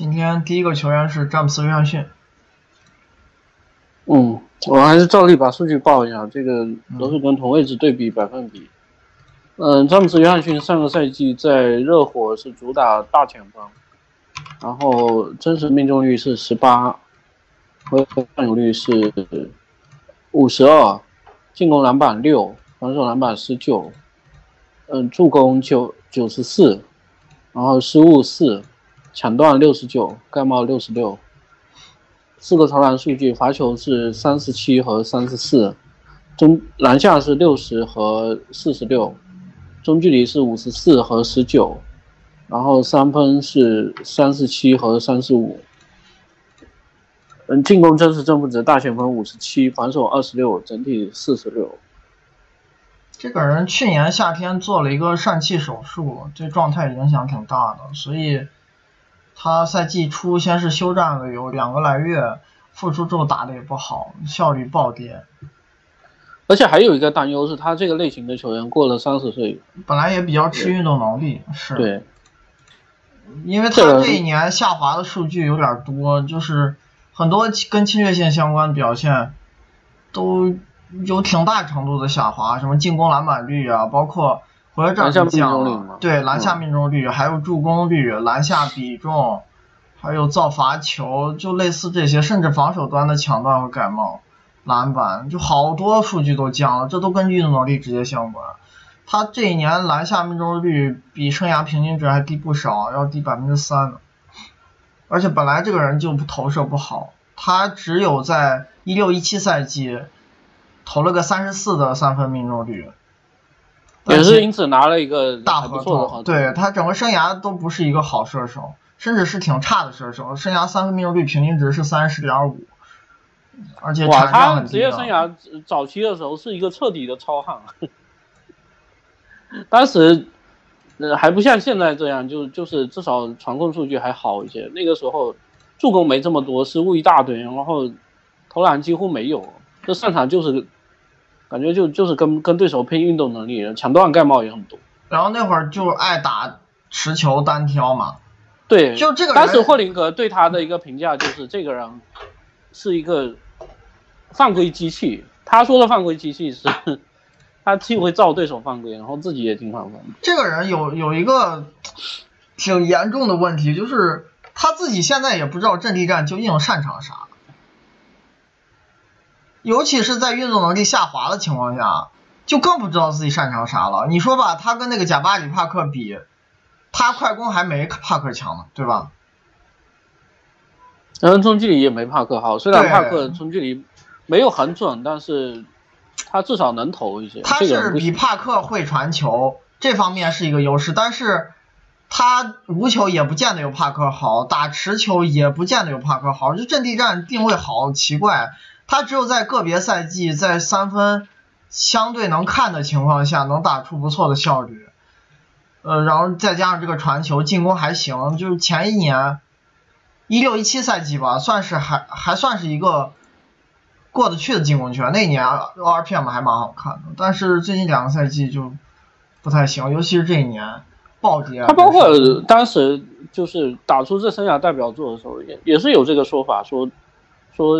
今天第一个球员是詹姆斯·约翰逊。嗯，我还是照例把数据报一下，这个都是跟同位置对比百分比。嗯，詹姆斯·约翰逊上个赛季在热火是主打大前锋，然后真实命中率是十八，和占有率是五十二，进攻篮板六，防守篮板十九，嗯，助攻九九十四，然后失误四。抢断六十九，盖帽六十六，四个投篮数据，罚球是三十七和三十四，中篮下是六十和四十六，中距离是五十四和十九，然后三分是三十七和三十五，嗯，进攻真实正负值大前锋五十七，防守二十六，整体四十六。这个人去年夏天做了一个疝气手术，对状态影响挺大的，所以。他赛季初先是休战了有两个来月，复出之后打的也不好，效率暴跌。而且还有一个担忧是，他这个类型的球员过了三十岁，本来也比较吃运动能力，是。对。因为他这一年下滑的数据有点多，就是很多跟侵略性相关表现都有挺大程度的下滑，什么进攻篮板率啊，包括。回合战降了，对篮下命中率，还有助攻率、篮下比重，还有造罚球，就类似这些，甚至防守端的抢断和盖帽、篮板，就好多数据都降了，这都跟运动能力直接相关。他这一年篮下命中率比生涯平均值还低不少，要低百分之三呢。而且本来这个人就不投射不好，他只有在一六一七赛季投了个三十四的三分命中率。也是因此拿了一个大合同，对他整个生涯都不是一个好射手，甚至是挺差的射手，生涯三分命中率平均值是三十点五，而且哇，他职业生涯早期的时候是一个彻底的糙汉，当时呃还不像现在这样，就就是至少传控数据还好一些，那个时候助攻没这么多，失误一大堆，然后投篮几乎没有，这上场就是。感觉就就是跟跟对手拼运动能力，抢断盖帽也很多。然后那会儿就爱打持球单挑嘛。对，就这个。当时霍林格对他的一个评价就是这个人是一个犯规机器。他说的犯规机器是，他既会造对手犯规，然后自己也经常犯规。这个人有有一个挺严重的问题，就是他自己现在也不知道阵地战究竟擅长啥。尤其是在运动能力下滑的情况下，就更不知道自己擅长啥了。你说吧，他跟那个贾巴里·帕克比，他快攻还没帕克强呢，对吧？然后中距离也没帕克好，虽然帕克中距离没有很准，但是他至少能投一些。他是比帕克会传球，这方面是一个优势，但是他无球也不见得有帕克好，打持球也不见得有帕克好，就阵地战定位好奇怪。他只有在个别赛季，在三分相对能看的情况下，能打出不错的效率。呃，然后再加上这个传球，进攻还行。就是前一年一六一七赛季吧，算是还还算是一个过得去的进攻权。那年 ORPM 还蛮好看的，但是最近两个赛季就不太行，尤其是这一年暴跌。他包括当时就是打出这生涯代表作的时候，也也是有这个说法，说说。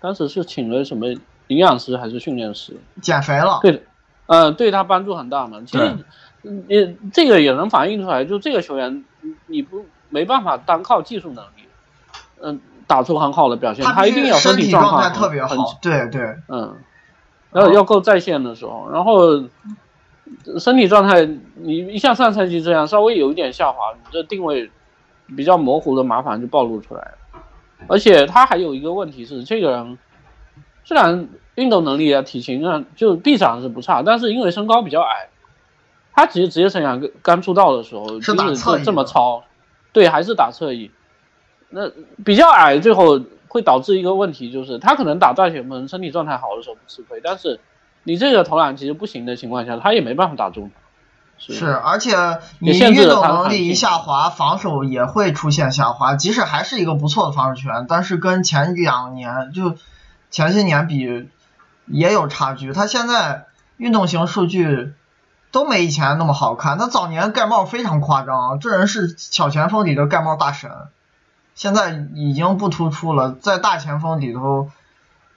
当时是请了什么营养师还是训练师？减肥了。对，呃，对他帮助很大嘛。其实，也这个也能反映出来，就这个球员，你不没办法单靠技术能力，嗯，打出很好的表现。他一定要身体状态特别好。对对。嗯。然后要够在线的时候，然后身体状态，你一像上赛季这样稍微有一点下滑，你这定位比较模糊的麻烦就暴露出来了。而且他还有一个问题是，这个人虽然运动能力啊、体型啊，就臂展是不差，但是因为身高比较矮，他其实职业生涯刚出道的时候就是这么糙，对，还是打侧翼。那比较矮，最后会导致一个问题，就是他可能打大前锋，身体状态好的时候不吃亏，但是你这个投篮其实不行的情况下，他也没办法打中。是，而且你运动能力一下滑，防守也会出现下滑。即使还是一个不错的防守球员，但是跟前两年就前些年比也有差距。他现在运动型数据都没以前那么好看。他早年盖帽非常夸张，这人是小前锋里的盖帽大神。现在已经不突出了，在大前锋里头，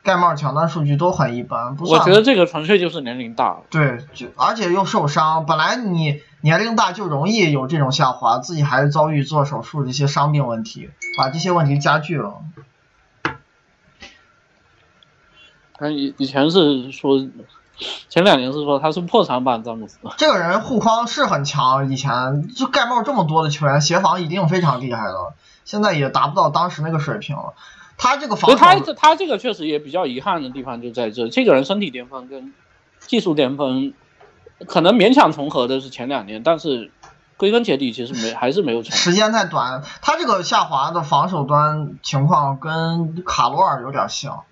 盖帽抢断数据都很一般。不我觉得这个纯粹就是年龄大了。对，就而且又受伤，本来你年龄大就容易有这种下滑，自己还遭遇做手术这些伤病问题，把这些问题加剧了。他以以前是说，前两年是说他是破产版詹姆斯。这个人护框是很强，以前就盖帽这么多的球员，协防一定非常厉害的，现在也达不到当时那个水平了。他这个防守，他他这个确实也比较遗憾的地方就在这，这个人身体巅峰跟技术巅峰可能勉强重合的是前两年，但是归根结底其实没还是没有成。时间太短，他这个下滑的防守端情况跟卡罗尔有点像。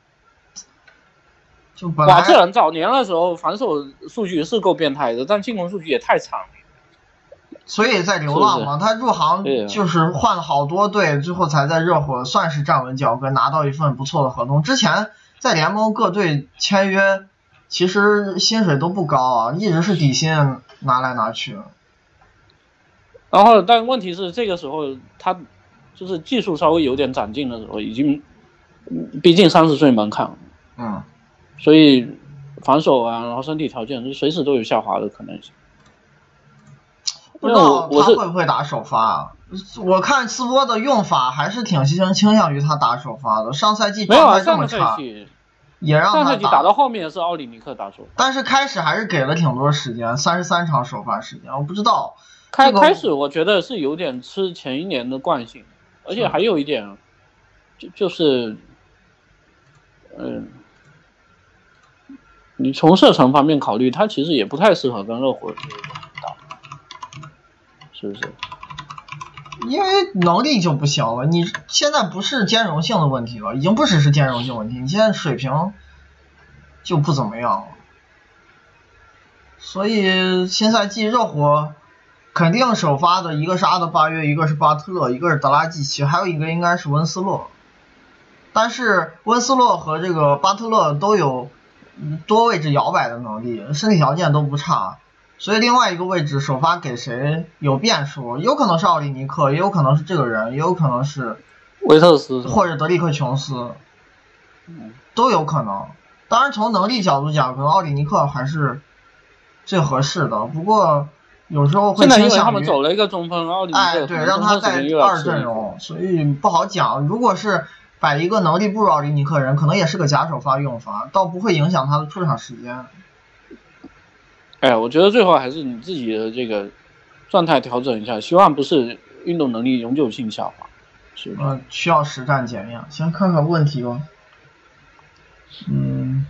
就瓦特人早年的时候，防守数据是够变态的，但进攻数据也太惨了。所以在流浪嘛，他入行就是换了好多队，最后才在热火算是站稳脚跟，拿到一份不错的合同。之前在联盟各队签约，其实薪水都不高啊，一直是底薪拿来拿去。然后，但问题是这个时候他就是技术稍微有点长进的时候，已经毕竟三十岁门槛。嗯。所以防守啊，然后身体条件就随时都有下滑的可能性。不知道他会不会打首发？我看斯波的用法还是挺倾倾向于他打首发的。上赛季状态这么差，也让他上赛季打到后面是奥里尼克打首，但是开始还是给了挺多时间，三十三场首发时间。我不知道开开始我觉得是有点吃前一年的惯性，而且还有一点，就就是，嗯。你从射程方面考虑，他其实也不太适合跟热火打，是不是？因为能力就不行了。你现在不是兼容性的问题了，已经不只是兼容性问题，你现在水平就不怎么样了。所以新赛季热火肯定首发的一个是阿德巴约，一个是巴特勒，一个是德拉季奇，还有一个应该是温斯洛。但是温斯洛和这个巴特勒都有。多位置摇摆的能力，身体条件都不差，所以另外一个位置首发给谁有变数，有可能是奥利尼克，也有可能是这个人，也有可能是维特斯或者德里克琼斯，都有可能。当然从能力角度讲，可能奥利尼克还是最合适的。不过有时候会倾向于他们走了一个中锋奥利尼克，哎，对，让他在二阵容，所以不好讲。如果是。摆一个能力不如奥利尼克人，可能也是个假首发用法，倒不会影响他的出场时间。哎，我觉得最后还是你自己的这个状态调整一下，希望不是运动能力永久性下滑。是嗯，需要实战检验。先看看问题吧。嗯。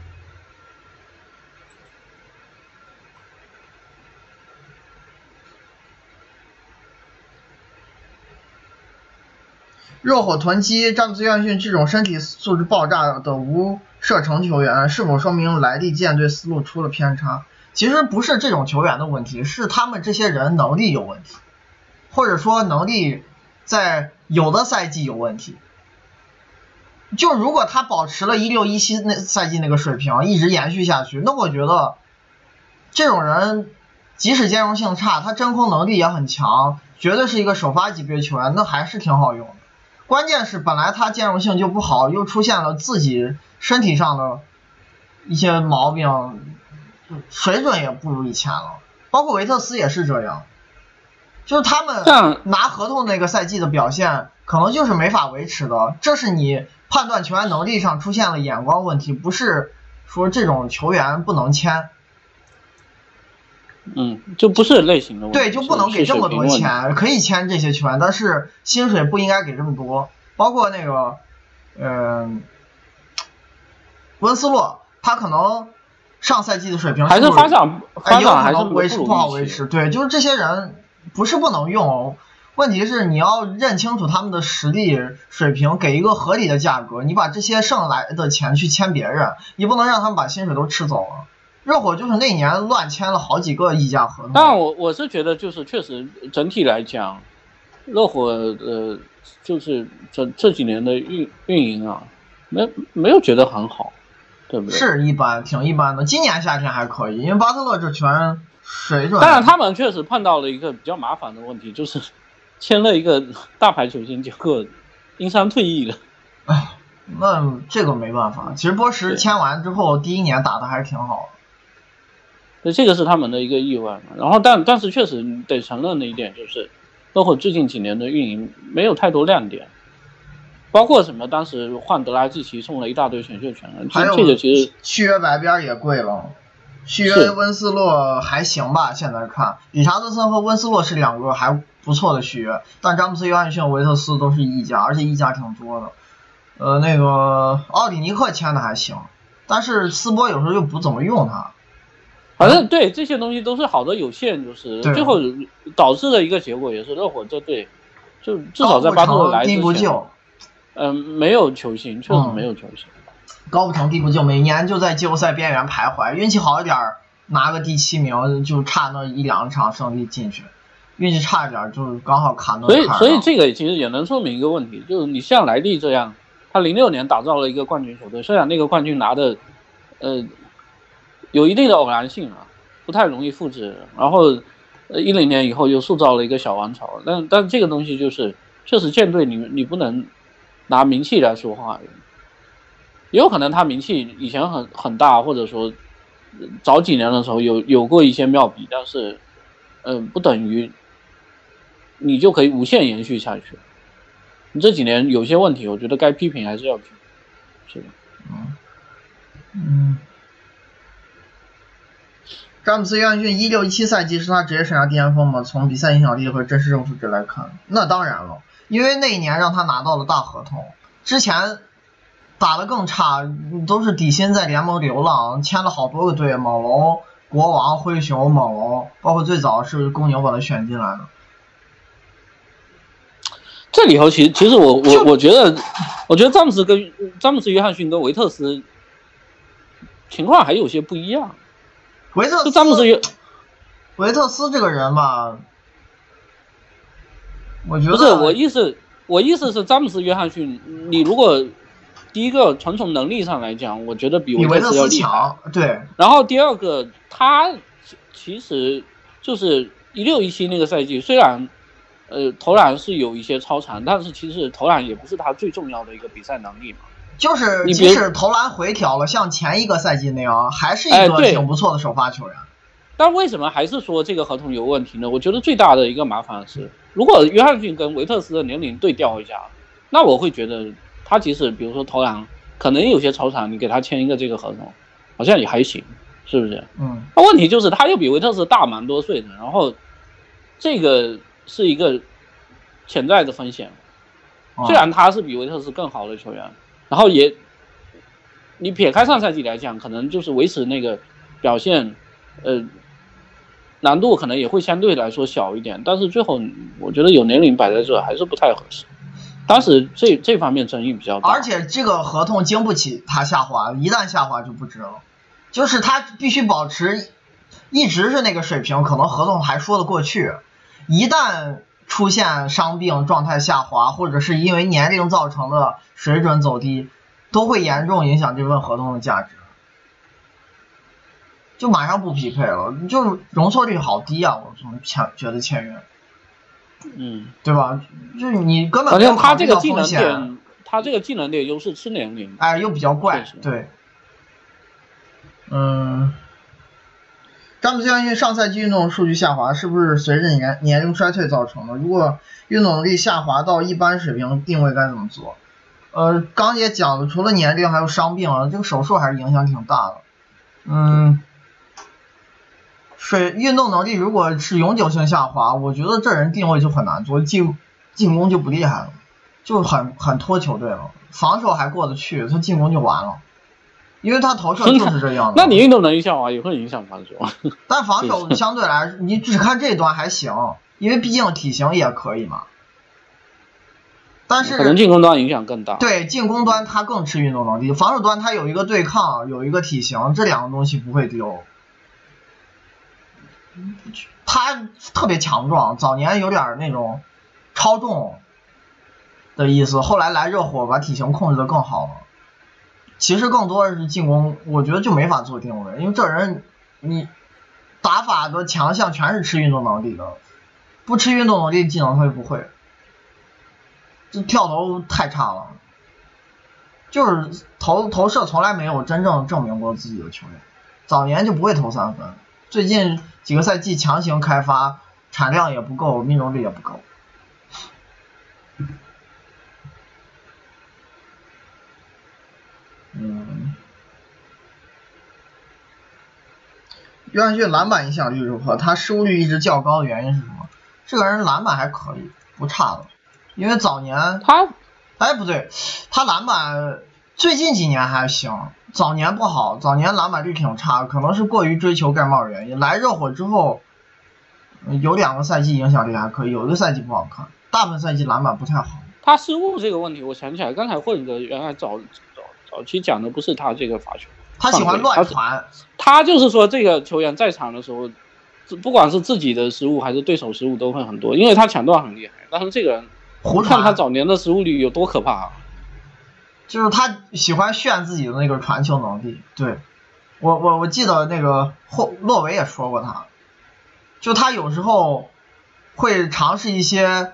热火囤积詹姆斯·约翰逊这种身体素质爆炸的无射程球员，是否说明莱利舰队思路出了偏差？其实不是这种球员的问题，是他们这些人能力有问题，或者说能力在有的赛季有问题。就如果他保持了一六一七那赛季那个水平一直延续下去，那我觉得这种人即使兼容性差，他真空能力也很强，绝对是一个首发级别球员，那还是挺好用的。关键是本来他兼容性就不好，又出现了自己身体上的一些毛病，水准也不如以前了。包括维特斯也是这样，就是他们拿合同那个赛季的表现，可能就是没法维持的。这是你判断球员能力上出现了眼光问题，不是说这种球员不能签。嗯，就不是类型的问题。对，就不能给这么多钱，可以签这些球员，但是薪水不应该给这么多。包括那个，嗯，温斯洛，他可能上赛季的水平还是发展，发展还是维持不好维持。对，就是这些人不是不能用，问题是你要认清楚他们的实力水平，给一个合理的价格。你把这些剩来的钱去签别人，你不能让他们把薪水都吃走了。热火就是那年乱签了好几个溢价合同。但我我是觉得，就是确实整体来讲，热火呃，就是这这几年的运运营啊，没没有觉得很好，对不对？是一般，挺一般的。今年夏天还可以，因为巴特勒这全水准。但是他们确实碰到了一个比较麻烦的问题，就是签了一个大牌球星，结果因伤退役了。哎，那这个没办法。其实波什签完之后，第一年打的还是挺好的。对，这个是他们的一个意外嘛。然后，但但是确实得承认的一点就是，包括最近几年的运营没有太多亮点，包括什么当时换德拉季奇送了一大堆选秀权，这个其实续约白边也贵了。续约温斯洛还行吧，现在看，理查德森和温斯洛是两个还不错的续约，但詹姆斯、约翰逊、维特斯都是溢价，而且溢价挺多的。呃，那个奥里尼克签的还行，但是斯波有时候又不怎么用他。反正对这些东西都是好的有限，就是最后导致的一个结果也是热火这队，就至少在巴特勒来之前，嗯，没有球星，确实没有球星。高不成低不就，每年就在季后赛边缘徘徊。运气好一点拿个第七名，就差那一两场胜利进去；运气差一点就刚好卡那。所以，所以这个其实也能说明一个问题，就是你像莱利这样，他零六年打造了一个冠军球队，虽然那个冠军拿的，呃，有一定的偶然性啊，不太容易复制。然后，呃，一零年以后又塑造了一个小王朝，但但这个东西就是确实舰队，你你不能拿名气来说话。也有可能他名气以前很很大，或者说早几年的时候有有过一些妙笔，但是，嗯，不等于你就可以无限延续下去。你这几年有些问题，我觉得该批评还是要批，是的。嗯嗯。詹姆斯·约翰逊一六一七赛季是他职业生涯巅峰吗？从比赛影响力和真实胜负值来看，那当然了，因为那一年让他拿到了大合同，之前。打得更差，都是底薪在联盟流浪，签了好多个队，猛龙、国王、灰熊、猛龙，包括最早是公牛把他选进来的。这里头其实，其实我我我觉得，我觉得詹姆斯跟詹姆斯、约翰逊跟维特斯情况还有些不一样。维特斯，詹姆斯约，维特斯这个人吧，我觉得不是我意思，我意思是詹姆斯、约翰逊，你如果。第一个，纯从能力上来讲，我觉得比维特斯要厉害。对。然后第二个，他其实就是一六一七那个赛季，虽然呃投篮是有一些超常，但是其实投篮也不是他最重要的一个比赛能力嘛。就是即使投篮回调了，像前一个赛季那样，还是一个挺不错的首发球员。但为什么还是说这个合同有问题呢？我觉得最大的一个麻烦是，如果约翰逊跟维特斯的年龄对调一下，那我会觉得。他即使比如说投篮，可能有些超场，你给他签一个这个合同，好像也还行，是不是？嗯。那问题就是他又比维特斯大蛮多岁的，然后这个是一个潜在的风险。虽然他是比维特斯更好的球员，然后也你撇开上赛季来讲，可能就是维持那个表现，呃，难度可能也会相对来说小一点。但是最后我觉得有年龄摆在这还是不太合适。当时这这方面争议比较大，而且这个合同经不起他下滑，一旦下滑就不值了。就是他必须保持一直是那个水平，可能合同还说得过去。一旦出现伤病、状态下滑，或者是因为年龄造成的水准走低，都会严重影响这份合同的价值，就马上不匹配了，就容错率好低啊！我怎么签觉得签约？嗯，对吧？就是你根本没有他这个技能点，他这个技能点优势吃年龄，哎，又比较怪，对。嗯，詹姆斯·将军上赛季运动数据下滑，是不是随着年年龄衰退造成的？如果运动能力下滑到一般水平，定位该怎么做？呃，刚也讲了，除了年龄，还有伤病啊，这个手术还是影响挺大的。嗯。水运动能力如果是永久性下滑，我觉得这人定位就很难做，进进攻就不厉害了，就很很拖球队了。防守还过得去，他进攻就完了，因为他投射就是这样的。那你运动能力下滑也会影响防守。但防守相对来，你只看这端还行，因为毕竟体型也可以嘛。但是可能进攻端影响更大。对，进攻端他更吃运动能力，防守端他有一个对抗，有一个体型，这两个东西不会丢。他特别强壮，早年有点那种超重的意思，后来来热火把体型控制的更好了。其实更多的是进攻，我觉得就没法做定位，因为这人你打法的强项全是吃运动能力的，不吃运动能力技能他就不会。这跳投太差了，就是投投射从来没有真正证明过自己的球员，早年就不会投三分，最近几个赛季强行开发，产量也不够，命中率也不够。嗯，约翰逊篮板影响率如何？他失误率一直较高的原因是什么？这个人篮板还可以，不差的。因为早年他，哎不对，他篮板最近几年还行，早年不好，早年篮板率挺差，可能是过于追求盖帽的原因。来热火之后，有两个赛季影响力还可以，有一个赛季不好看，大部分赛季篮板不太好。他失误这个问题，我想起来，刚才混哥原来早早早期讲的不是他这个罚球，他喜欢乱传，他就是说这个球员在场的时候，不管是自己的失误还是对手失误都会很多，因为他抢断很厉害，但是这个人。胡看他早年的失误率有多可怕，就是他喜欢炫自己的那个传球能力。对，我我我记得那个霍洛维也说过他，就他有时候会尝试一些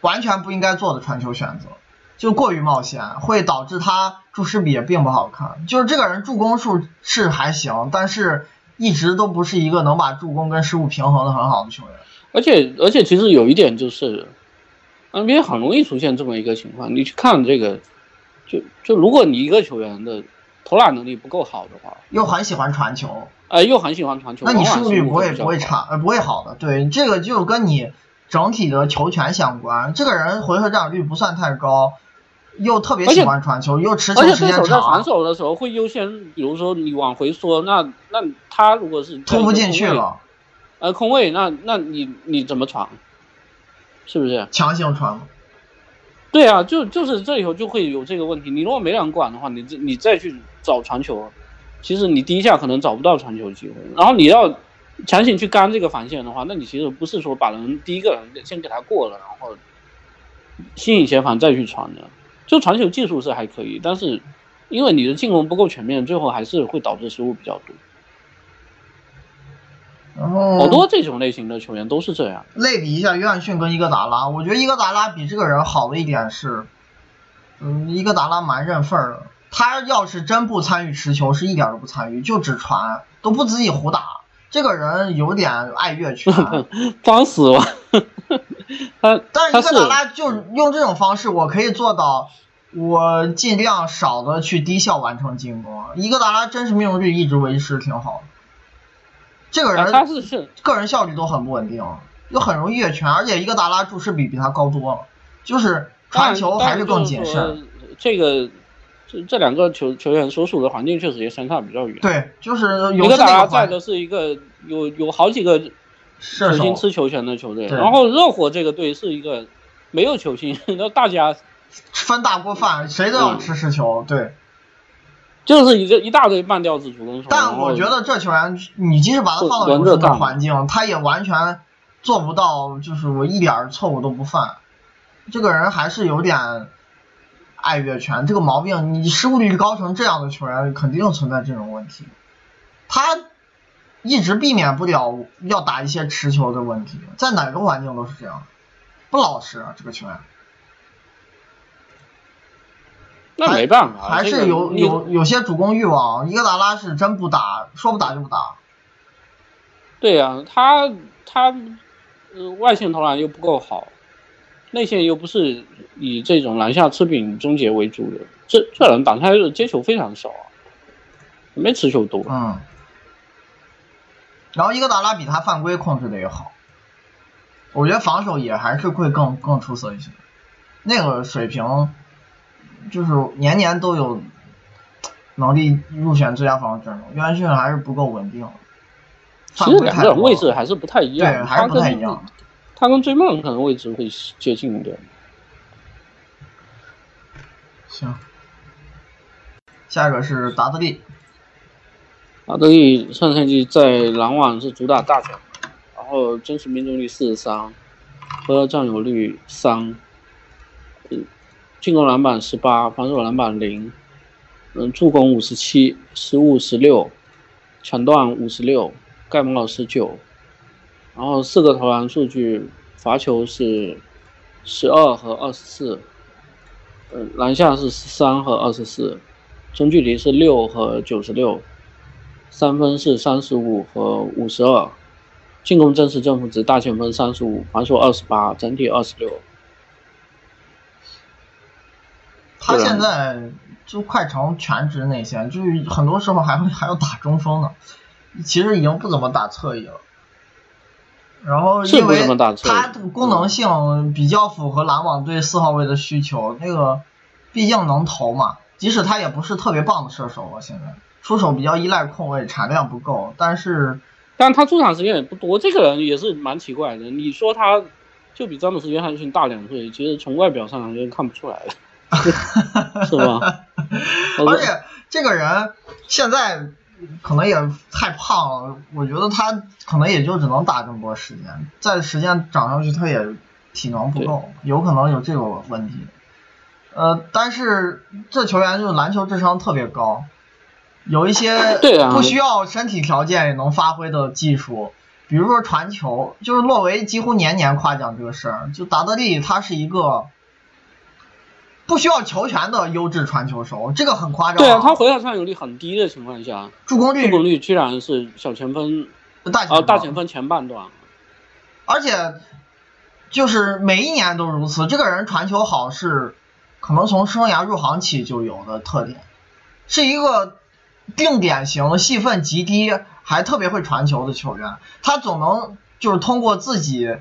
完全不应该做的传球选择，就过于冒险，会导致他注失比也并不好看。就是这个人助攻数是还行，但是一直都不是一个能把助攻跟失误平衡的很好的球员。而且而且其实有一点就是。NBA 很容易出现这么一个情况，你去看这个，就就如果你一个球员的投篮能力不够好的话，又很喜欢传球，哎，又很喜欢传球，那你失误率不会不会差，呃，不会好的。对，这个就跟你整体的球权相关。这个人回合占有率不算太高，又特别喜欢传球，又持球时间长。而且对手在防守的时候会优先，比如说你往回缩，那那他如果是突不进去了，呃，空位，那那你你怎么传？是不是强行传？对啊，就就是这以后就会有这个问题。你如果没人管的话，你这你再去找传球，其实你第一下可能找不到传球机会。然后你要强行去干这个防线的话，那你其实不是说把人第一个人先给他过了，然后吸引协防再去传的。就传球技术是还可以，但是因为你的进攻不够全面，最后还是会导致失误比较多。然后好多这种类型的球员都是这样。类比一下约翰逊跟伊戈达拉，我觉得伊戈达拉比这个人好的一点是，嗯，伊戈达拉蛮认份儿的。他要是真不参与持球，是一点都不参与，就只传，都不自己胡打。这个人有点爱越权，装死了。他但是伊戈达拉就用这种方式，我可以做到，我尽量少的去低效完成进攻。伊戈达拉真是命中率一直维持挺好的。这个人他是是个人效率都很不稳定，又很容易越权，而且伊戈达拉注视比比他高多了，就是传球还是更谨慎。这个这这两个球球员所属的环境确实也相差比较远。对，就是一个达拉在的是一个有有好几个球星吃球权的球队，然后热火这个队是一个没有球星，那大家分大锅饭，谁都要吃持球，对。就是一个一大堆半吊子主攻手，但我觉得这球员，你即使把他放到勇士的环境，他也完全做不到，就是我一点错误都不犯。这个人还是有点爱越权，这个毛病，你失误率高成这样的球员，肯定存在这种问题。他一直避免不了要打一些持球的问题，在哪个环境都是这样，不老实啊，这个球员。那没办法，还是有有有些主攻欲望。伊戈达拉是真不打，说不打就不打。对呀，他他呃外线投篮又不够好，内线又不是以这种篮下吃饼终结为主的，这这人挡开的接球非常少啊，没持球多。嗯。然后伊戈达拉比他犯规控制的也好，我觉得防守也还是会更更出色一些，那个水平。就是年年都有能力入选最佳防守阵容，约翰逊还是不够稳定。其实两个人位置还是不太一样，对，还是不太一样。他跟追梦可能位置会接近一点。行，下一个是达德利。达德利上赛季在篮网是主打大权，然后真实命中率四十三，和占有率三。进攻篮板十八，防守篮板零，嗯，助攻五十七，失误十六，抢断五十六，盖帽十九，然后四个投篮数据，罚球是十二和二十四，嗯，篮下是十三和二十四，中距离是六和九十六，三分是三十五和五十二，进攻真实正负值大前锋三十五，防守二十八，整体二十六。他现在就快成全职内线，就是很多时候还会还要打中锋呢，其实已经不怎么打侧翼了。然后因为它功能性比较符合篮网队四号位的需求，那个毕竟能投嘛，即使他也不是特别棒的射手了，现在出手比较依赖控卫，产量不够，但是，但他出场时间也不多，这个人也是蛮奇怪的。你说他就比詹姆斯约翰逊大两岁，其实从外表上就看不出来了。是吧？而且这个人现在可能也太胖了，我觉得他可能也就只能打这么多时间，再时间涨上去他也体能不够，有可能有这个问题。呃，但是这球员就是篮球智商特别高，有一些不需要身体条件也能发挥的技术，比如说传球，就是洛维几乎年年夸奖这个事儿，就达德利他是一个。不需要球权的优质传球手，这个很夸张。对啊，他回来占有率很低的情况下，助攻率助攻率居然是小前锋大大前锋前半段，而且就是每一年都如此。这个人传球好是可能从生涯入行起就有的特点，是一个定点型、戏份极低还特别会传球的球员。他总能就是通过自己。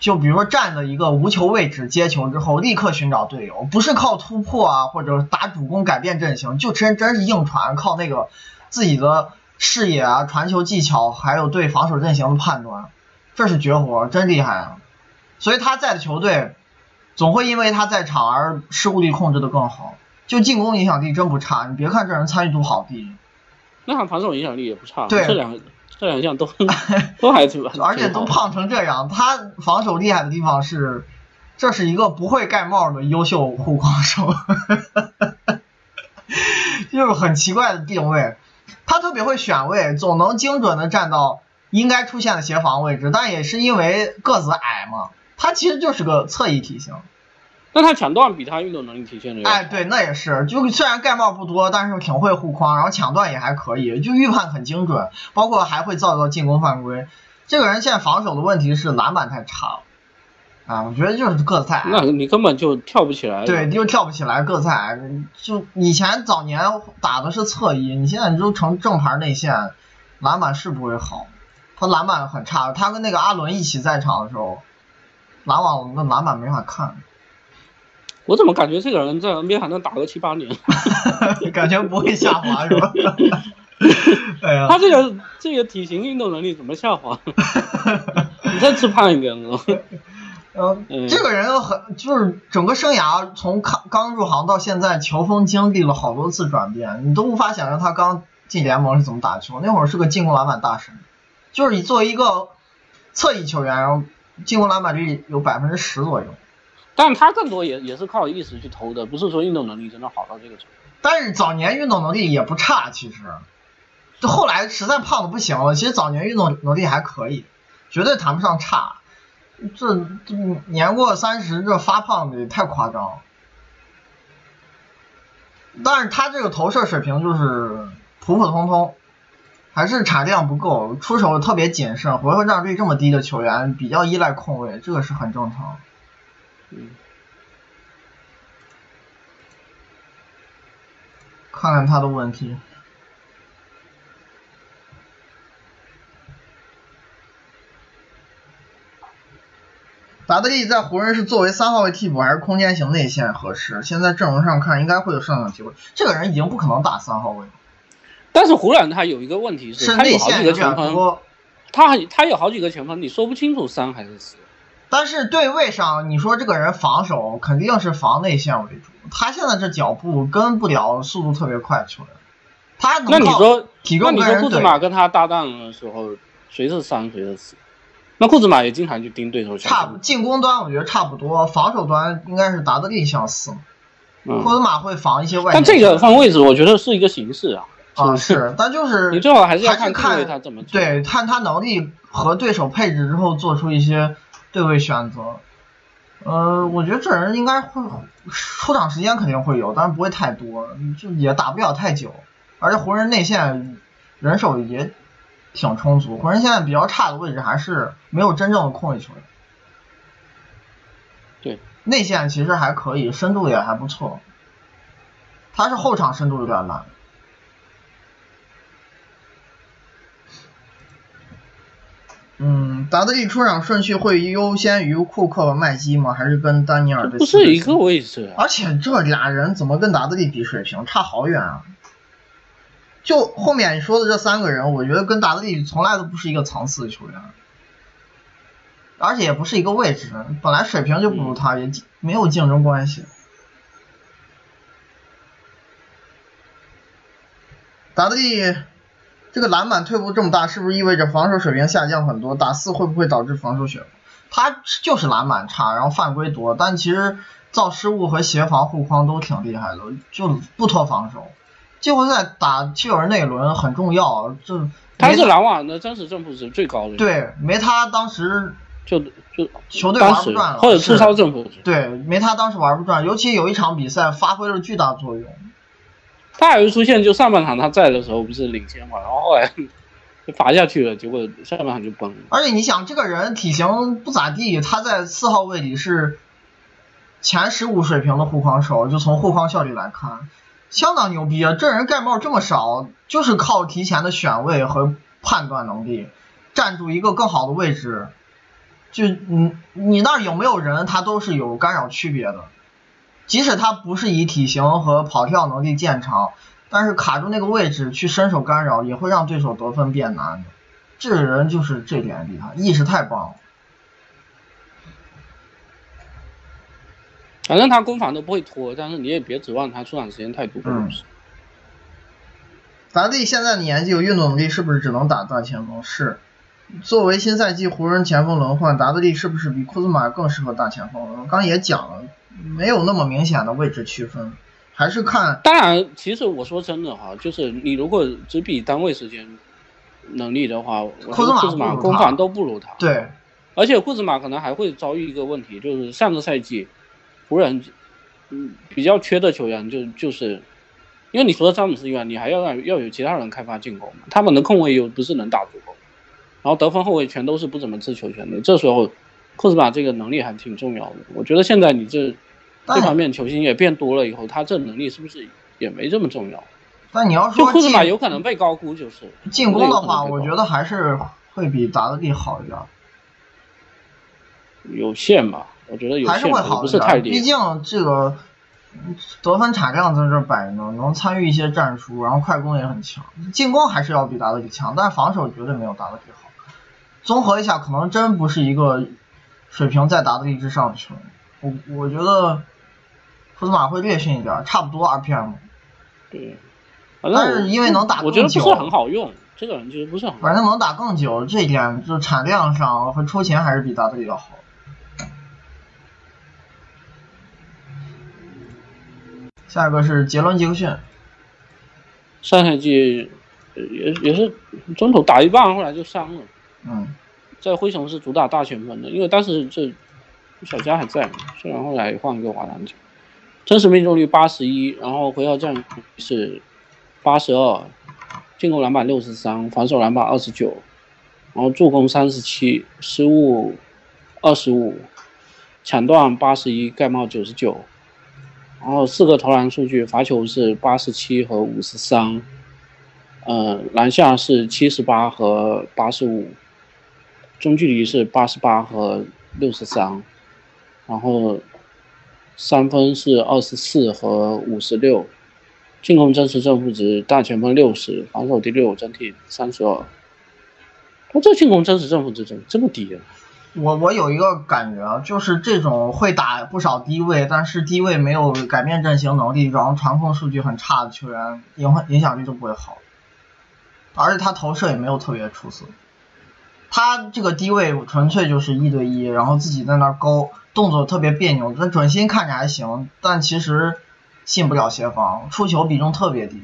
就比如说站的一个无球位置接球之后，立刻寻找队友，不是靠突破啊或者打主攻改变阵型，就真真是硬传，靠那个自己的视野啊、传球技巧，还有对防守阵型的判断，这是绝活，真厉害啊！所以他在的球队总会因为他在场而失误率控制的更好，就进攻影响力真不差。你别看这人参与度好低，那他防守影响力也不差。对，这两个。这两项都 都还挺，而且都胖成这样。他防守厉害的地方是，这是一个不会盖帽的优秀护框手，就是很奇怪的定位。他特别会选位，总能精准的站到应该出现的协防位置。但也是因为个子矮嘛，他其实就是个侧翼体型。那他抢断比他运动能力体现的哎，对，那也是，就虽然盖帽不多，但是挺会护框，然后抢断也还可以，就预判很精准，包括还会造造进攻犯规。这个人现在防守的问题是篮板太差了，啊，我觉得就是个子太矮。那你根本就跳不起来。对，就跳不起来，个子太矮。就以前早年打的是侧翼，你现在都成正牌内线，篮板是不会好，他篮板很差。他跟那个阿伦一起在场的时候，篮网的篮板没法看。我怎么感觉这个人在 NBA 还能打个七八年？感觉不会下滑是吧？哎呀，他这个这个体型运动能力怎么下滑？你再吃胖一点了。嗯，这个人很就是整个生涯从刚刚入行到现在，球风经历了好多次转变，你都无法想象他刚进联盟是怎么打球。那会儿是个进攻篮板大神，就是你作为一个侧翼球员，然后进攻篮板率有百分之十左右。但他更多也也是靠意识去投的，不是说运动能力真的好到这个程度。但是早年运动能力也不差，其实，就后来实在胖的不行了。其实早年运动能力还可以，绝对谈不上差。这这年过三十，这发胖的也太夸张。但是他这个投射水平就是普普通通，还是产量不够，出手特别谨慎，回合占有率这么低的球员比较依赖控卫，这个是很正常。嗯，看看他的问题。达德利在湖人是作为三号位替补还是空间型内线合适？现在阵容上看应该会有上场机会。这个人已经不可能打三号位了。但是湖人他有一个问题是，他有好几个前锋，他他有好几个前锋，你说不清楚三还是四。但是对位上，你说这个人防守肯定是防内线为主。他现在这脚步跟不了速度特别快的球员。他那你说，那你说库兹马跟他搭档的时候，谁是三谁是四？那库兹马也经常去盯对手。差进攻端我觉得差不多，防守端应该是达德利相似。库兹马会防一些外。但这个换位置，我觉得是一个形式啊。啊是，但就是你最好还是要看他怎么。对，看他能力和对手配置之后做出一些。对位选择，呃，我觉得这人应该会出场时间肯定会有，但是不会太多，就也打不了太久。而且湖人内线人手也挺充足，湖人现在比较差的位置还是没有真正的控卫球员。对，内线其实还可以，深度也还不错。他是后场深度有点烂。嗯，达德利出场顺序会优先于库克和麦基吗？还是跟丹尼尔的？不是一个位置。而且这俩人怎么跟达德利比水平，差好远啊！就后面你说的这三个人，我觉得跟达德利从来都不是一个层次的球员，而且也不是一个位置，本来水平就不如他，也没有竞争关系。达德利。这个篮板退步这么大，是不是意味着防守水平下降很多？打四会不会导致防守血？他就是篮板差，然后犯规多，但其实造失误和协防护框都挺厉害的，就不拖防守。季后赛打七六人那一轮很重要，这他是篮网的真实正负值最高的。对，没他当时就就球队玩不转了，或者粗糙正负值。对，没他当时玩不转，尤其有一场比赛发挥了巨大作用。他还会出现，就上半场他在的时候不是领先嘛，然后后来 就罚下去了，结果下半场就崩了。而且你想，这个人体型不咋地，他在四号位里是前十五水平的护框手，就从护框效率来看，相当牛逼啊！这人盖帽这么少，就是靠提前的选位和判断能力，站住一个更好的位置，就你你那儿有没有人，他都是有干扰区别的。即使他不是以体型和跑跳能力见长，但是卡住那个位置去伸手干扰，也会让对手得分变难的。这个人就是这点厉害，意识太棒了。反正他攻防都不会拖，但是你也别指望他出场时间太多。嗯。达利现在的年纪有运动能力，是不是只能打大前锋？是。作为新赛季湖人前锋轮换，达德利是不是比库兹马更适合大前锋？我刚也讲了。没有那么明显的位置区分，还是看。当然，其实我说真的哈，就是你如果只比单位时间能力的话，库兹马攻防都不如他。对。而且库兹马可能还会遭遇一个问题，就是上个赛季湖人嗯比较缺的球员就就是，因为你除了詹姆斯以外，你还要让要有其他人开发进攻，他们的控卫又不是能打足够，然后得分后卫全都是不怎么持球权的，这时候。库兹马这个能力还挺重要的，我觉得现在你这这方面球星也变多了以后，他这能力是不是也没这么重要？但你要说库兹马有可能被高估，就是进攻的话，我觉得还是会比达德利好一点。有限吧，我觉得有还是会好不是太低。毕竟这个得分产量在这摆着，能参与一些战术，然后快攻也很强，进攻还是要比达德利强，但是防守绝对没有达德利好。综合一下，可能真不是一个。水平在达德利之上去了，我我觉得库兹马会略逊一点，差不多 RPM。对，但是因为能打更久，我觉得不是很好用，这个人其实不是很。反正能打更久，这一点就产量上和出钱还是比达德利要好。下一个是杰伦杰克逊，上赛季也也是中途打一半，后来就伤了。嗯。在灰熊是主打大前锋的，因为当时这小加还在，虽然后来换一个华南球，真实命中率八十一，然后回合战是八十二，进攻篮板六十三，防守篮板二十九，然后助攻三十七，失误二十五，抢断八十一，盖帽九十九，然后四个投篮数据，罚球是八十七和五十三，呃，篮下是七十八和八十五。中距离是八十八和六十三，然后三分是二十四和五十六，进攻真实正负值大前锋六十，防守第六，整体三十二。他这进攻真实正负值怎么这么低啊？我我有一个感觉啊，就是这种会打不少低位，但是低位没有改变阵型能力，然后传控数据很差的球员，影影响力都不会好，而且他投射也没有特别出色。他这个低位纯粹就是一对一，然后自己在那儿勾，动作特别别扭。这准心看着还行，但其实信不了协防，出球比重特别低。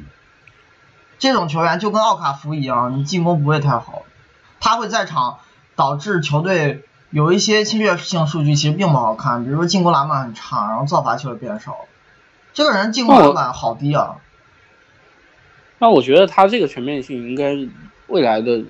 这种球员就跟奥卡福一样，你进攻不会太好，他会在场导致球队有一些侵略性数据其实并不好看，比如说进攻篮板很差，然后造罚球也变少。这个人进攻篮板好低啊。那我觉得他这个全面性应该未来的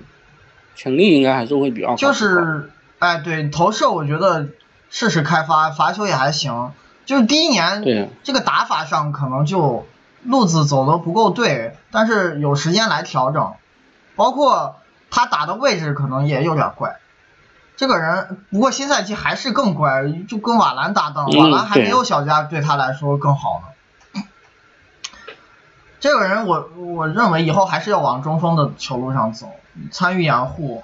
潜力应该还是会比较高。就是，哎，对，投射我觉得试试开发，罚球也还行。就是第一年这个打法上可能就路子走的不够对，但是有时间来调整。包括他打的位置可能也有点怪。这个人不过新赛季还是更乖，就跟瓦兰搭档，瓦兰还没有小加对他来说更好呢。这个人，我我认为以后还是要往中锋的球路上走，参与掩护。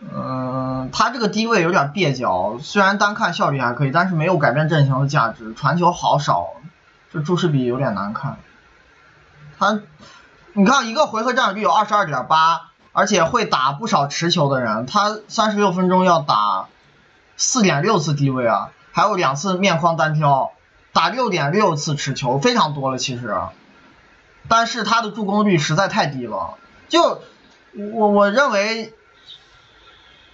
嗯，他这个低位有点蹩脚，虽然单看效率还可以，但是没有改变阵型的价值，传球好少，这注释比有点难看。他，你看一个回合占有率有二十二点八，而且会打不少持球的人，他三十六分钟要打四点六次低位啊，还有两次面框单挑，打六点六次持球，非常多了其实。但是他的助攻率实在太低了，就我我认为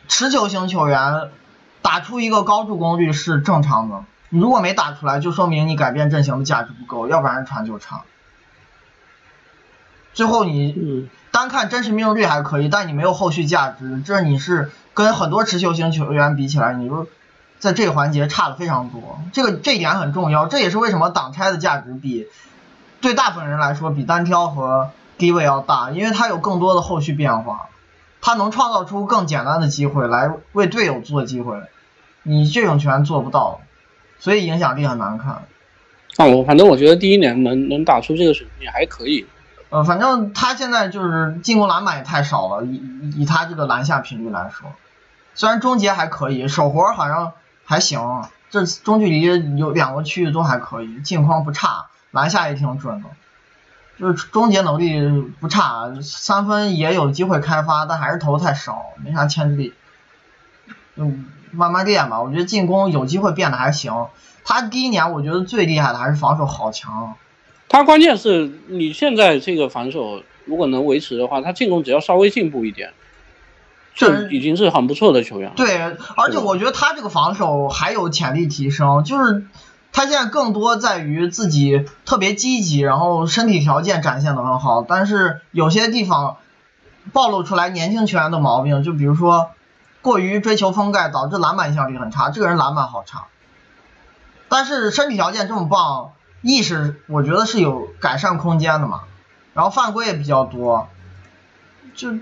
持球型球员打出一个高助攻率是正常的，你如果没打出来，就说明你改变阵型的价值不够，要不然传球差。最后你单看真实命中率还可以，但你没有后续价值，这你是跟很多持球型球员比起来，你就在这个环节差的非常多，这个这一点很重要，这也是为什么挡拆的价值比。对大部分人来说，比单挑和低位要大，因为它有更多的后续变化，它能创造出更简单的机会来为队友做机会，你这种拳做不到，所以影响力很难看。啊，我反正我觉得第一年能能打出这个水平也还可以。呃，反正他现在就是进攻篮板也太少了，以以他这个篮下频率来说，虽然终结还可以，手活好像还行，这中距离有两个区域都还可以，近框不差。篮下也挺准的，就是终结能力不差，三分也有机会开发，但还是投太少，没啥牵制力。嗯，慢慢练吧。我觉得进攻有机会变得还行。他第一年我觉得最厉害的还是防守好强。他关键是你现在这个防守如果能维持的话，他进攻只要稍微进步一点，这已经是很不错的球员。对，而且我觉得他这个防守还有潜力提升，就是。他现在更多在于自己特别积极，然后身体条件展现的很好，但是有些地方暴露出来年轻球员的毛病，就比如说过于追求封盖，导致篮板效率很差。这个人篮板好差，但是身体条件这么棒，意识我觉得是有改善空间的嘛。然后犯规也比较多，就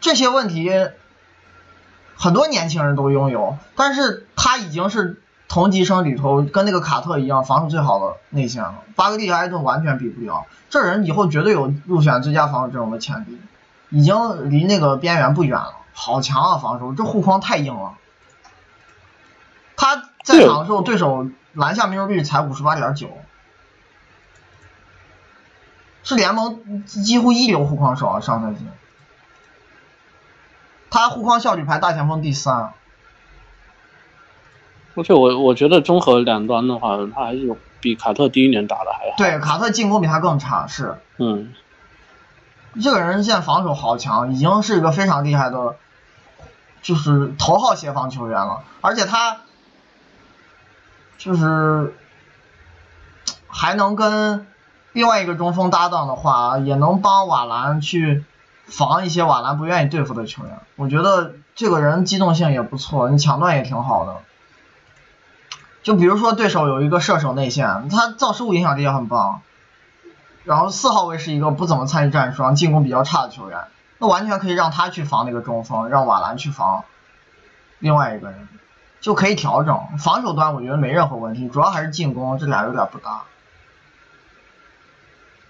这些问题很多年轻人都拥有，但是他已经是。同级生里头跟那个卡特一样，防守最好的内线了，巴格利和埃顿完全比不了。这人以后绝对有入选最佳防守阵容的潜力，已经离那个边缘不远了。好强啊，防守这护框太硬了。他在场的时候，对手篮下命中率才五十八点九，是联盟几乎一流护框手啊。上赛季，他护框效率排大前锋第三。而且我我觉得综合两端的话，他还是有比卡特第一年打的还好。对，卡特进攻比他更差，是。嗯。这个人现在防守好强，已经是一个非常厉害的，就是头号协防球员了。而且他，就是还能跟另外一个中锋搭档的话，也能帮瓦兰去防一些瓦兰不愿意对付的球员。我觉得这个人机动性也不错，你抢断也挺好的。就比如说对手有一个射手内线，他造失误影响力也很棒，然后四号位是一个不怎么参与战术、进攻比较差的球员，那完全可以让他去防那个中锋，让瓦兰去防另外一个人，就可以调整。防守端我觉得没任何问题，主要还是进攻这俩有点不搭。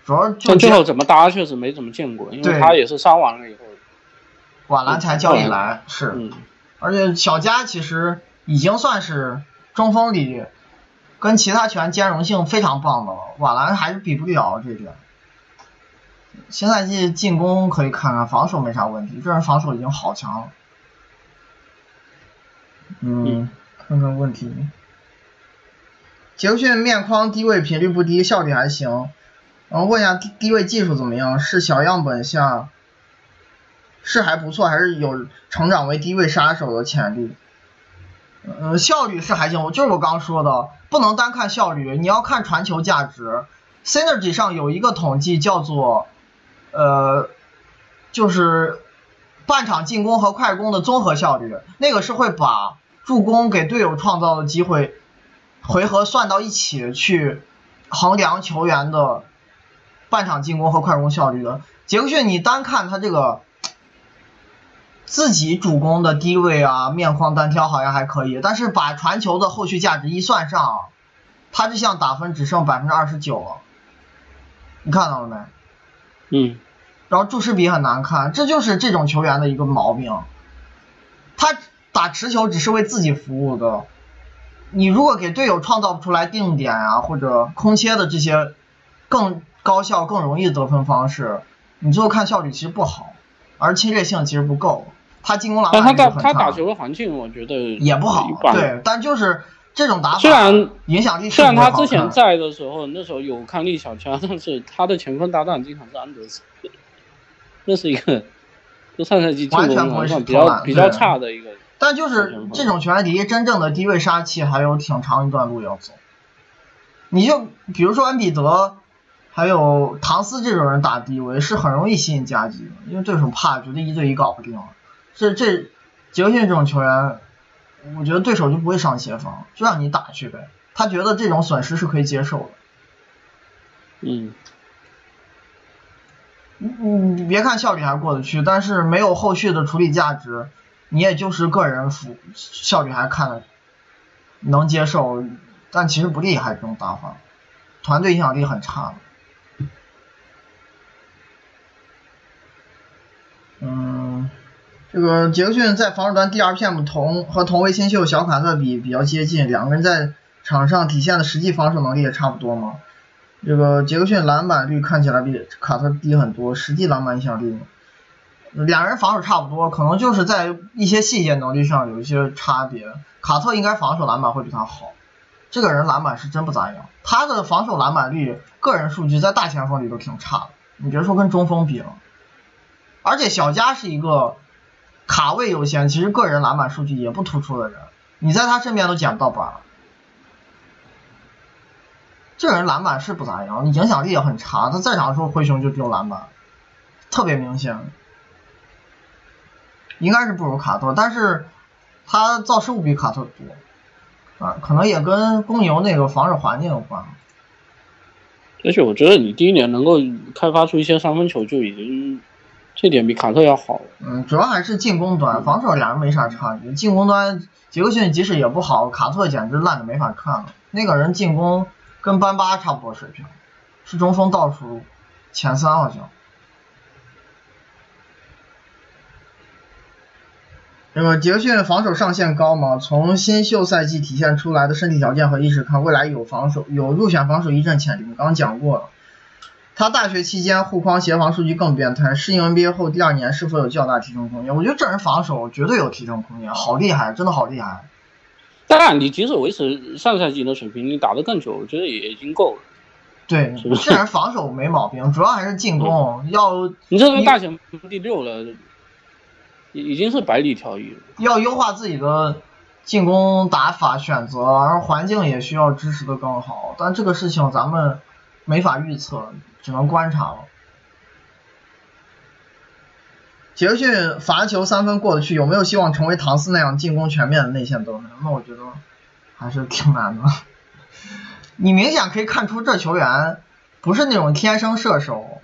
主要就最后怎么搭确实没怎么见过，因为他也是伤完了以后，瓦兰才叫你来是，而且小加其实已经算是。中锋里跟其他球员兼容性非常棒的，瓦兰还是比不了这点。新赛季进攻可以看看，防守没啥问题，这人防守已经好强了。嗯，看看问题。杰克逊面框低位频率不低，效率还行。然后问一下低低位技术怎么样？是小样本下是还不错，还是有成长为低位杀手的潜力？呃，效率是还行，就是我刚刚说的，不能单看效率，你要看传球价值。Synergy 上有一个统计叫做，呃，就是半场进攻和快攻的综合效率，那个是会把助攻给队友创造的机会回合算到一起去衡量球员的半场进攻和快攻效率的。杰克逊，你单看他这个。自己主攻的低位啊，面框单挑好像还可以，但是把传球的后续价值一算上，他这项打分只剩百分之二十九了，你看到了没？嗯。然后注释比很难看，这就是这种球员的一个毛病。他打持球只是为自己服务的，你如果给队友创造不出来定点啊或者空切的这些更高效、更容易得分方式，你最后看效率其实不好，而侵略性其实不够。他进攻篮板他打他打球的环境，我觉得也不好。对，但就是这种打法，虽然影响力虽然他之前在的时候，那时候有康利小枪，但是他的前锋搭档经常是安德森，那是一个，就上赛季进攻完比较比较差的一个。但就是这种球员离真正的低位杀气还有挺长一段路要走。你就比如说恩比德，还有唐斯这种人打低位是很容易吸引夹击的，因为对手怕，觉得一对一搞不定了。这这杰克逊这种球员，我觉得对手就不会上协防，就让你打去呗。他觉得这种损失是可以接受的。嗯。你你别看效率还过得去，但是没有后续的处理价值，你也就是个人服效率还看能接受，但其实不厉害这种打法，团队影响力很差。嗯。这个杰克逊在防守端第二 PM 同和同为新秀小卡特比比较接近，两个人在场上体现的实际防守能力也差不多嘛。这个杰克逊篮板率看起来比卡特低很多，实际篮板影响力呢，两人防守差不多，可能就是在一些细节能力上有一些差别。卡特应该防守篮板会比他好，这个人篮板是真不咋样，他的防守篮板率个人数据在大前锋里都挺差的，你别说跟中锋比了，而且小加是一个。卡位优先，其实个人篮板数据也不突出的人，你在他身边都捡不到板。这人篮板是不咋样，你影响力也很差。他在场的时候灰熊就丢篮板，特别明显。应该是不如卡特，但是他造失误比卡特多，啊，可能也跟公牛那个防守环境有关。而且我觉得你第一年能够开发出一些三分球就已经。这点比卡特要好。嗯，主要还是进攻端，防守俩人没啥差距。进攻端，杰克逊即使也不好，卡特简直烂的没法看了。那个人进攻跟班巴差不多水平，是中锋倒数前三好像。那么杰克逊防守上限高吗？从新秀赛季体现出来的身体条件和意识看，未来有防守有入选防守一阵潜力。刚刚讲过了。他大学期间护框协防数据更变态，适应 NBA 后第二年是否有较大提升空间？我觉得这人防守绝对有提升空间，好厉害，真的好厉害。当然，你即使维持上赛季的水平，你打得更久，我觉得也已经够了。对，这人防守没毛病，主要还是进攻要。你这个大前第六了，已已经是百里挑一了。要优化自己的进攻打法选择，而环境也需要支持的更好。但这个事情咱们没法预测。只能观察了。杰克逊罚球三分过得去，有没有希望成为唐斯那样进攻全面的内线得分？那我觉得还是挺难的。你明显可以看出这球员不是那种天生射手，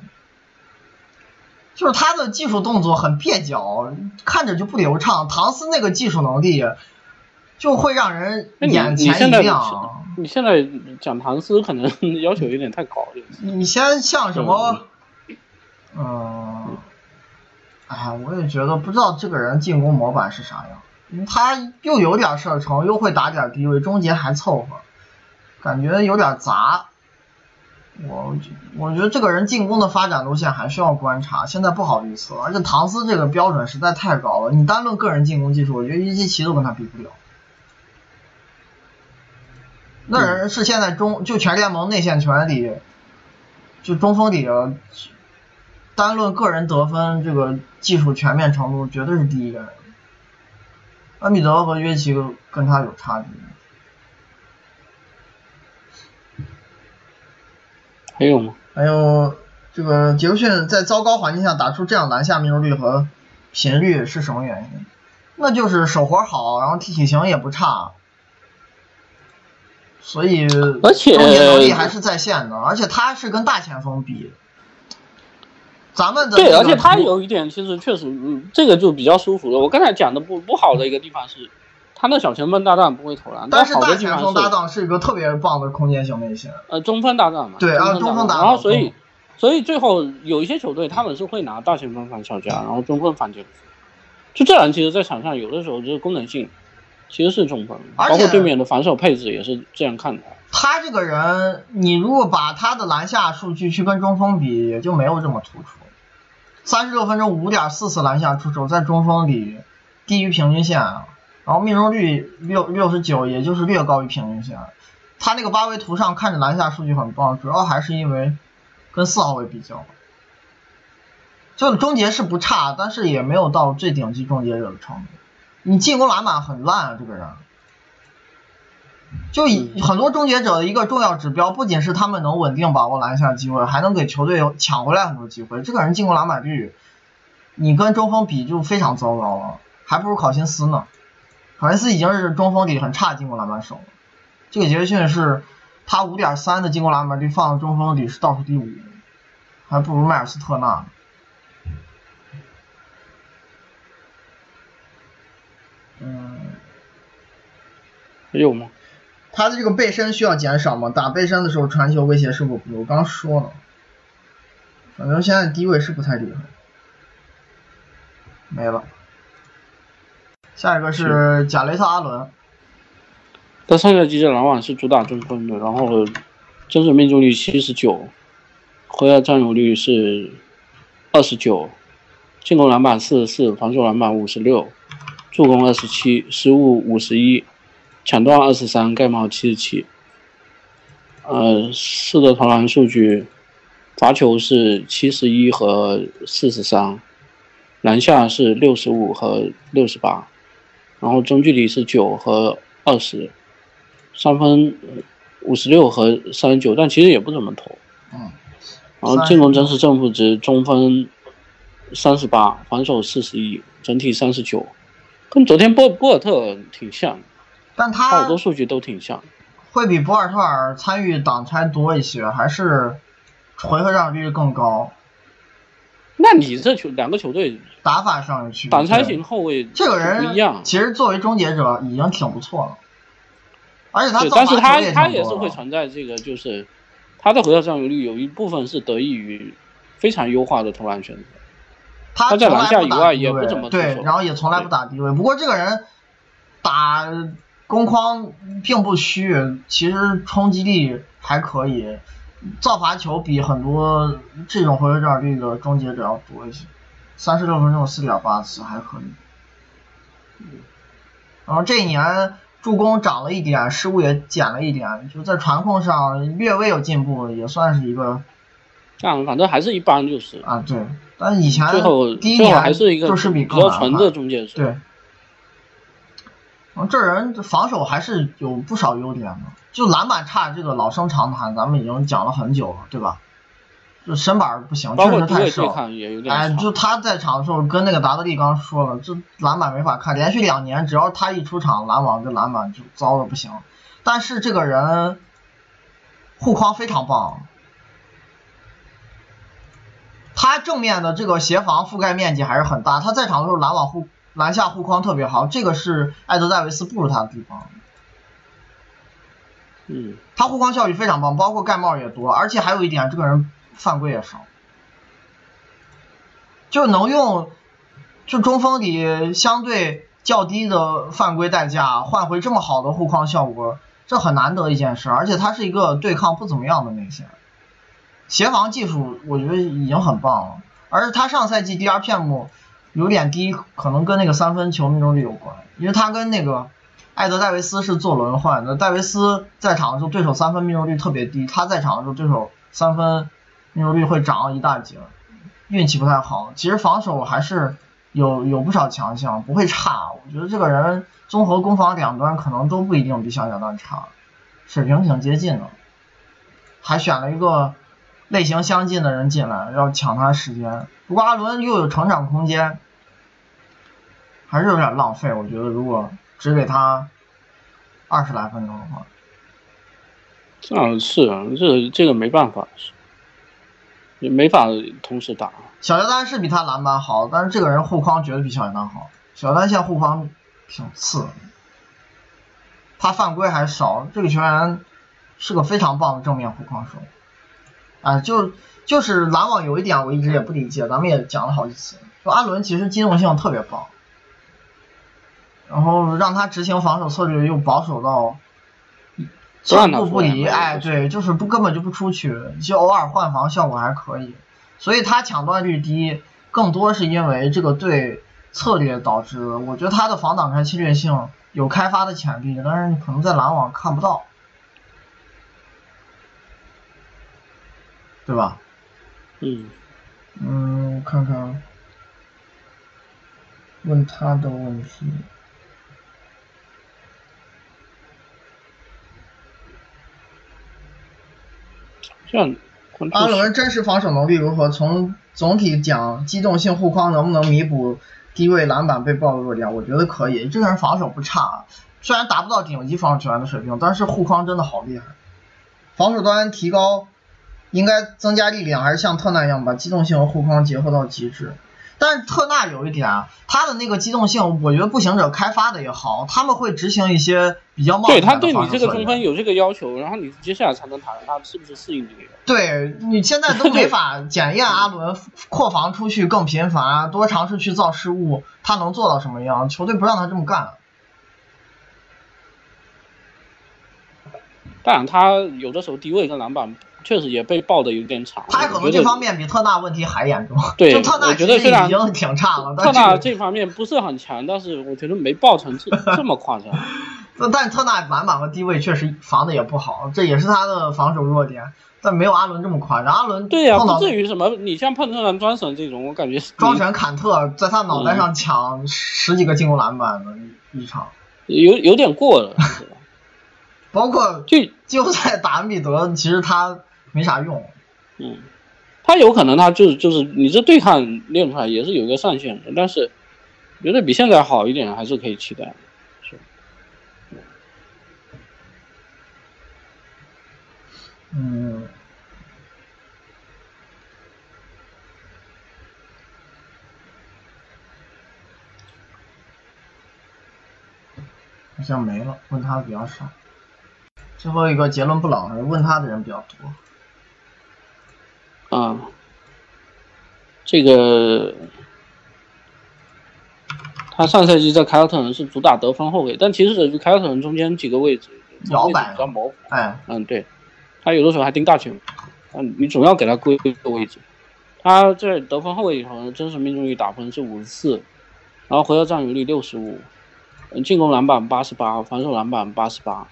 就是他的技术动作很蹩脚，看着就不流畅。唐斯那个技术能力就会让人眼前一亮。你现在讲唐斯可能 要求有点太高了。你先像什么？嗯，哎，我也觉得不知道这个人进攻模板是啥样。他又有点射程，又会打点低位，终结还凑合，感觉有点杂。我我觉得这个人进攻的发展路线还需要观察，现在不好预测。而且唐斯这个标准实在太高了，你单论个人进攻技术，我觉得伊基奇都跟他比不了。那人是现在中就全联盟内线球员里，就中锋里，单论个人得分这个技术全面程度，绝对是第一个人。恩比德和约基跟他有差距。还有吗？还有这个杰克逊在糟糕环境下打出这样篮下命中率和频率是什么原因？那就是手活好，然后体型也不差，所以而且终结能力还是在线的。而且他是跟大前锋比，咱们的对，而且他有一点其实确实，嗯，这个就比较舒服了。我刚才讲的不不好的一个地方是，他那小前锋搭档不会投篮，但是大前锋搭档是一个特别棒的空间型内线。呃中锋搭档嘛，对啊中锋中锋搭档然后所以嗯所以最后有一些球队他们是会拿大前锋反小加，然后中锋反杰克逊。就这人其实，在场上有的时候就是功能性其实是中锋，而且包括对面的防守配置也是这样看的。他这个人，你如果把他的篮下数据去跟中锋比，也就没有这么突出。三十六分钟五点四次篮下出手，在中锋里低于平均线，啊然后命中率六六十九，也就是略高于平均线。他那个八维图上看着篮下数据很棒，主要还是因为跟四号位比较。就终结是不差，但是也没有到最顶级终结者的程度。你进攻篮板很烂啊，这个人。就以很多终结者的一个重要指标，不仅是他们能稳定把握篮下机会，还能给球队抢回来很多机会。这个人进攻篮板率，你跟中锋比就非常糟糕了，还不如考辛斯呢。考辛斯已经是中锋里很差的进攻篮板手了，这个杰克逊是他五点三的进攻篮板率放到中锋里是倒数第五，还不如迈尔斯特纳。嗯，还有吗？他的这个背身需要减少吗？打背身的时候传球威胁是否不足？我刚说了，反正现在低位是不太厉害。没了。下一个是贾雷特·阿伦，他上赛季在篮网是主打中锋的，然后真实命中率七十九，回合占有率是二十九，进攻篮板四十四，防守篮板五十六，助攻二十七，失误五十一，抢断二十三，盖帽七十七。呃，四个投篮数据，罚球是七十一和四十三，篮下是六十五和六十八，然后中距离是九和二十，三分五十六和三十九，但其实也不怎么投。嗯，然后进攻真实正负值，中分三十八，防守四十一，整体三十九，跟昨天波波尔特挺像，但他好多数据都挺像。会比博尔特尔参与挡拆多一些，还是回合占有率更高，那你这球两个球队打法上有区别。挡拆型后卫这个人不一样，其实作为终结者已经挺不错了，而且他但是他他也是会。存在这个，就是他的回合占有率有一部分是得益于非常优化的投篮选择。他他在篮下以从来不打低位外也不怎么对，然后也从来不打低位。不过这个人打攻框并不虚，其实冲击力还可以，造罚球比很多这种回合占有率的终结者要多一些，三十六分钟四点八次还可以。然后这一年助攻涨了一点，失误也减了一点，就在传控上略微有进步，也算是一个这样反正还是一般，就是啊对。但以前最后第一年还是一个就是比比较更难看纯的终结者。对，这人防守还是有不少优点的，就篮板差这个老生常谈，咱们已经讲了很久了，对吧？就身板不行，确实太瘦。哎，就他在场的时候，跟那个达德利刚说了，这篮板没法看，连续两年只要他一出场，篮网这篮板就糟的不行。但是这个人护框非常棒，他正面的这个协防覆盖面积还是很大，他在场的时候拦网护篮下护框特别好，这个是艾德戴维斯不如他的地方。嗯，他护框效率非常棒，包括盖帽也多，而且还有一点，这个人犯规也少，就能用就中锋里相对较低的犯规代价换回这么好的护框效果，这很难得一件事。而且他是一个对抗不怎么样的内线，协防技术我觉得已经很棒了。而他上赛季 DRPM 有点低，可能跟那个三分球命中率有关，因为他跟那个艾德戴维斯是做轮换的。戴维斯在场的时候，对手三分命中率特别低；他在场的时候，对手三分命中率会涨一大截，运气不太好。其实防守还是有有不少强项，不会差。我觉得这个人综合攻防两端可能都不一定比小乔丹差，水平挺接近的。还选了一个类型相近的人进来，要抢他时间。不过阿伦又有成长空间，还是有点浪费。我觉得如果只给他二十来分钟的话，啊是啊，这这个没办法，也没法同时打。小乔丹是比他篮板好，但是这个人护框绝对比小乔丹好。小乔丹现在护框挺次，他犯规还少。这个球员是个非常棒的正面护框手。啊，就就是篮网有一点我一直也不理解，咱们也讲了好几次，就阿伦其实机动性特别棒，然后让他执行防守策略又保守到寸步不离，哎，对，就是不根本就不出去，就偶尔换防效果还可以。所以他抢断率低，更多是因为这个队策略导致的。我觉得他的防挡拆侵略性有开发的潜力，但是可能在篮网看不到，对吧？嗯。嗯，我看看，问他的问题。这样。阿伦真实防守能力如何？从总体讲，机动性护框能不能弥补低位篮板被爆的弱点？我觉得可以。这个人防守不差，虽然达不到顶级防守球员的水平，但是护框真的好厉害。防守端提高，应该增加力量，还是像特纳一样把机动性和护框结合到极致。但是特纳有一点啊，他的那个机动性，我觉得步行者开发的也好，他们会执行一些比较冒险的对他对你这个中分有这个要求，然后你接下来才能谈他是不是适应这个。对你现在都没法检验阿伦 扩防出去更频繁，多尝试去造失误，他能做到什么样？球队不让他这么干。当然，他有的时候低位跟篮板。确实也被爆的有点惨，他可能这方面比特纳问题还严重。对，特纳觉得虽然已经挺差了，特纳这方面不是很强，但是我觉得没爆成这 这么夸张。但特纳篮板和低位确实防的也不好，这也是他的防守弱点。但没有阿伦这么夸张，阿伦对呀，不至于什么。你像碰特兰庄神这种，我感觉庄神坎特在他脑袋上抢十几个进攻篮板的一场，有有点过了。包括就就在打恩比德，其实他。没啥用，嗯，他有可能他就是就是你这对抗练出来也是有一个上限的，但是觉得比现在好一点还是可以期待，是，嗯，好像没了，问他的比较少，最后一个结论不冷，问他的人比较多。啊，这个他上赛季在凯尔特人是主打得分后卫，但其实在凯尔特人中间几个位置摇摆比较模糊。哎，嗯，对，他有的时候还盯大球，嗯，你总要给他归一个位置。他在得分后卫里头，真实命中率打分是五十四，然后回合占有率六十五，嗯，进攻篮板八十八，防守篮板八十八，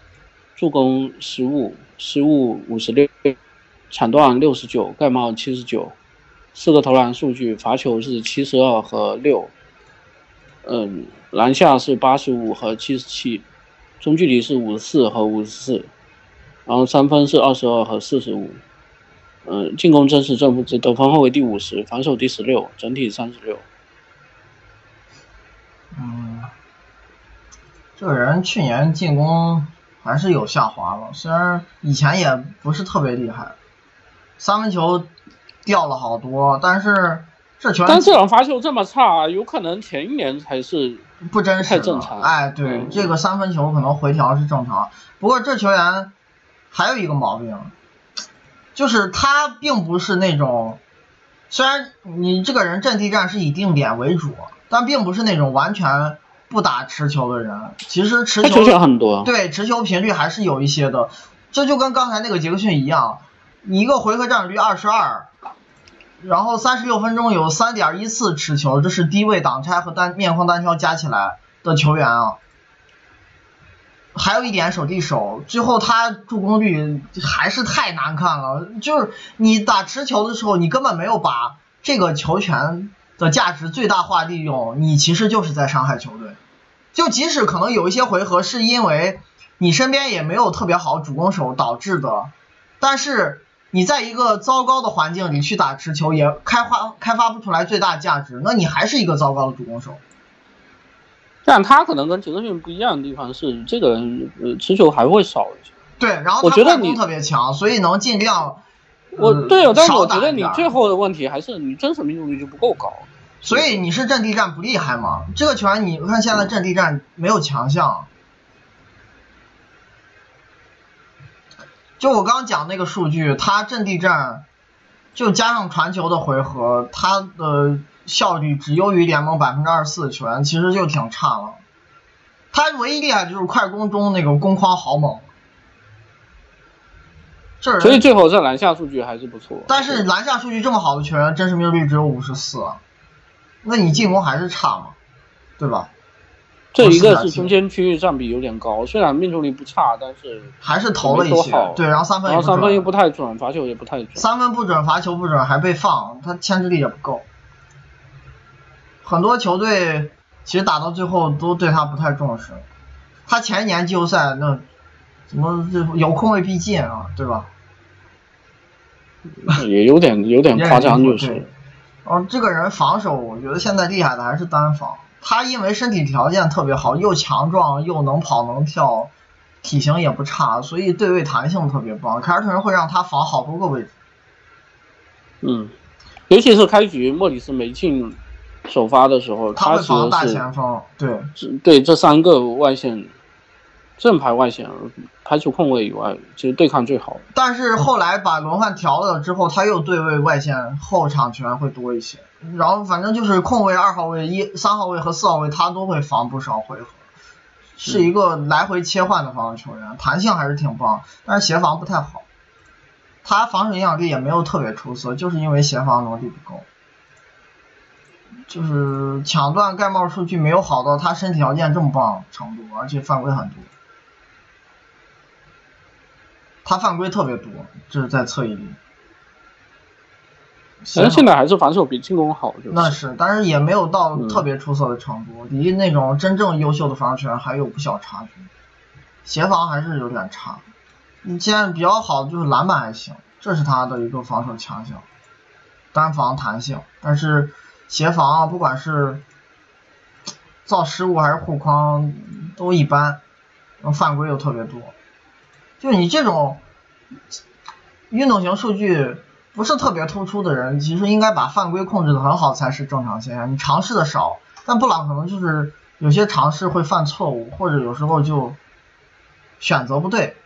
助攻失误失误五十六。抢断六十九，盖帽七十九，四个投篮数据，罚球是七十二和六，嗯，篮下是八十五和七十七，中距离是五十四和五十四，然后三分是二十二和四十五，嗯，进攻正是正负值，得分后卫第五十，防守第十六，整体三十六。嗯，这个人去年进攻还是有下滑了，虽然以前也不是特别厉害。三分球掉了好多，但是这球，但这场发球这么差，有可能前一年才是不真实，太正常。哎，对，这个三分球可能回调是正常。不过这球员还有一个毛病，就是他并不是那种，虽然你这个人阵地战是以定点为主，但并不是那种完全不打持球的人。其实持球很多，对持球频率还是有一些的。这就跟刚才那个杰克逊一样。你一个回合占有率二十二，然后三十六分钟有三点一次持球，这是低位挡拆和单面框单挑加起来的球员啊。还有一点手递手，最后他助攻率还是太难看了。就是你打持球的时候，你根本没有把这个球权的价值最大化利用，你其实就是在伤害球队。就即使可能有一些回合是因为你身边也没有特别好主攻手导致的，但是你在一个糟糕的环境里去打持球，也开发开发不出来最大价值，那你还是一个糟糕的主攻手。但他可能跟杰克逊不一样的地方是，这个人呃持球还会少一些。对，然后我觉得你特别强，所以能尽量。我对，但是我觉得你最后的问题还是你真实命中率就不够高。所以你是阵地战不厉害吗？这个球员你看现在阵地战没有强项。就我刚刚讲那个数据，他阵地战就加上传球的回合，他的效率只优于联盟百分之二十四的球员，其实就挺差了。他唯一厉害就是快攻中那个攻框好猛。所以最后这篮下数据还是不错。但是篮下数据这么好的球员，真实命中率只有五十四，那你进攻还是差嘛，对吧？这一个是中间区域占比有点高，虽然命中率不差，但是还是投了一些。对，然后三分然后三分又不太准，罚球也不太准。三分不准，罚球不准，还被放，他牵制力也不够。很多球队其实打到最后都对他不太重视。他前一年季后赛那。怎么就有空位必进啊，对吧？也有点有点夸张，就是。哦，这个人防守，我觉得现在厉害的还是单防。他因为身体条件特别好，又强壮又能跑能跳，体型也不差，所以对位弹性特别棒。凯尔特人会让他防好多个位置。嗯，尤其是开局莫里斯没进首发的时候，他会防大前锋。对，对这三个外线。正牌外线，排除控卫以外，其实对抗最好。但是后来把轮换调了之后，他又对位外线后场权会多一些。然后反正就是控卫二号位、一三号位和四号位，他都会防不少回合，是一个来回切换的防守球员，弹性还是挺棒，但是协防不太好。他防守影响力也没有特别出色，就是因为协防能力不够，就是抢断盖帽数据没有好到他身体条件这么棒程度，而且犯规很多。他犯规特别多，这是在侧翼里。但现在还是防守比进攻好，就那是，但是也没有到特别出色的程度，离那种真正优秀的防守球员还有不小差距。协防还是有点差。你现在比较好的就是篮板还行，这是他的一个防守强项，单防弹性，但是协防啊，不管是造失误还是护框都一般，犯规又特别多。就你这种运动型数据不是特别突出的人，其实应该把犯规控制的很好才是正常现象。你尝试的少，但布朗可能就是有些尝试会犯错误，或者有时候就选择不对，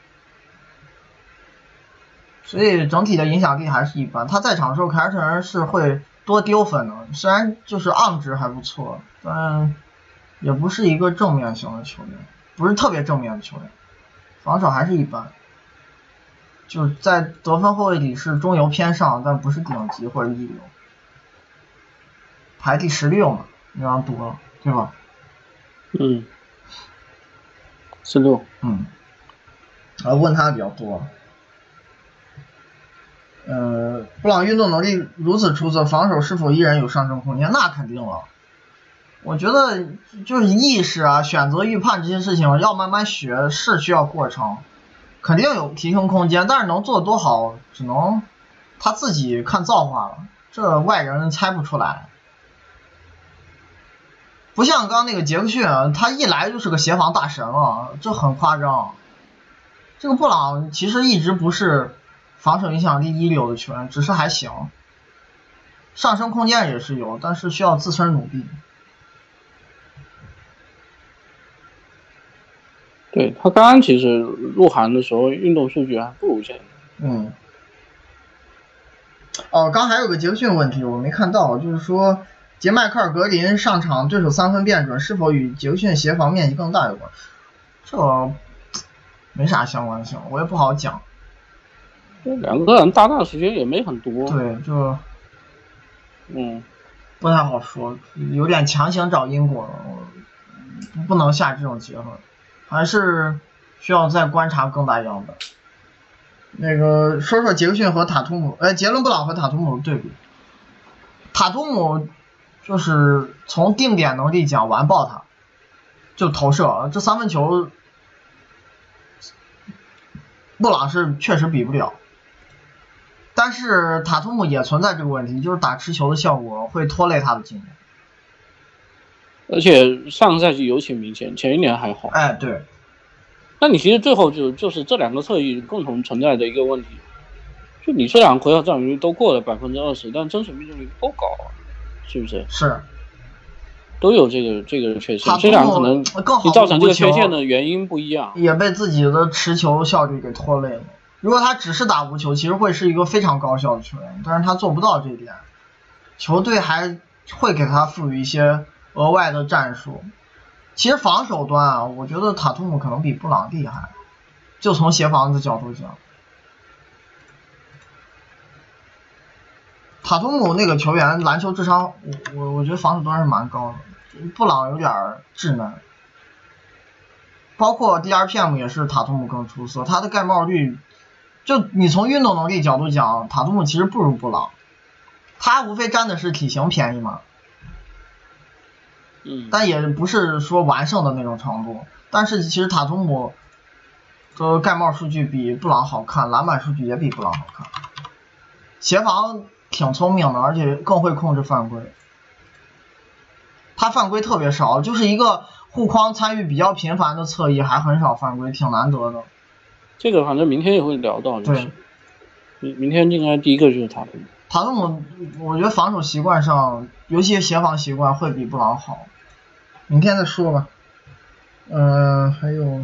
所以整体的影响力还是一般。他在场的时候，凯尔特人是会多丢分的，虽然就是 on 值还不错，但也不是一个正面型的球员，不是特别正面的球员。防守还是一般，就是在得分后卫里是中游偏上，但不是顶级或者一流，排第十六嘛，那样多了，对吧？嗯，十六。嗯，啊，问他比较多。呃，布朗运动能力如此出色，防守是否依然有上升空间？那肯定了。我觉得就是意识啊、选择、预判这些事情要慢慢学，是需要过程，肯定有提升空间，但是能做多好，只能他自己看造化了，这外人猜不出来。不像刚刚那个杰克逊，他一来就是个协防大神了，这很夸张。这个布朗其实一直不是防守影响力一流的球员，只是还行，上升空间也是有，但是需要自身努力。对他刚刚其实入行的时候，运动数据还不如现在。嗯。哦，刚还有个杰克逊问题我没看到，就是说杰迈克尔格林上场对手三分变准，是否与杰克逊协防面积更大有关？这没啥相关性，我也不好讲。两个人搭档时间也没很多。对，就嗯，不太好说，有点强行找因果了，不能下这种结论。还是需要再观察更大样本。那个说说杰克逊和塔图姆，呃，杰伦布朗和塔图姆的对比。塔图姆就是从定点能力讲完爆他，就投射这三分球，布朗是确实比不了。但是塔图姆也存在这个问题，就是打持球的效果会拖累他的进攻。而且上个赛季尤其明显，前一年还好。哎，对。那你其实最后就就是这两个侧翼共同存在的一个问题，就你这两个回合占有率都过了百分之二十，但真实命中率不够高啊，是不是？是。都有这个这个缺陷，这两个可能你造成这个缺陷的原因不一样。也被自己的持球效率给拖累了。如果他只是打无球，其实会是一个非常高效的球员，但是他做不到这一点，球队还会给他赋予一些额外的战术。其实防守端啊，我觉得塔图姆可能比布朗厉害，就从协防的角度讲，塔图姆那个球员篮球智商，我我我觉得防守端是蛮高的，布朗有点稚嫩，包括 DRPM 也是塔图姆更出色，他的盖帽率。就你从运动能力角度讲，塔图姆其实不如布朗，他无非占的是体型便宜嘛，嗯，但也不是说完胜的那种程度。但是其实塔图姆的盖帽数据比布朗好看，篮板数据也比布朗好看，协防挺聪明的，而且更会控制犯规，他犯规特别少，就是一个护框参与比较频繁的侧翼，还很少犯规，挺难得的。这个反正明天也会聊到，就是明明天应该第一个就是塔图姆。塔图姆，我觉得防守习惯上，尤其协防习惯会比布朗好。明天再说吧。嗯，还有，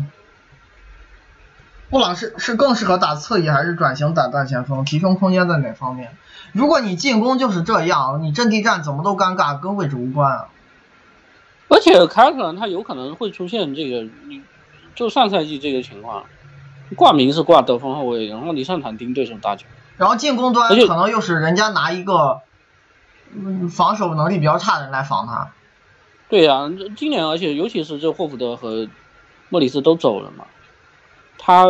布朗是是更适合打侧翼还是转型打大前锋？提升空间在哪方面？如果你进攻就是这样，你阵地战怎么都尴尬，跟位置无关啊。而且凯尔特人他有可能会出现这个，你就上赛季这个情况。挂名是挂得分后卫，然后你上场盯对手打球，然后进攻端可能又是人家拿一个，嗯，防守能力比较差的人来防他。对呀，今年而且尤其是这霍福德和莫里斯都走了嘛，他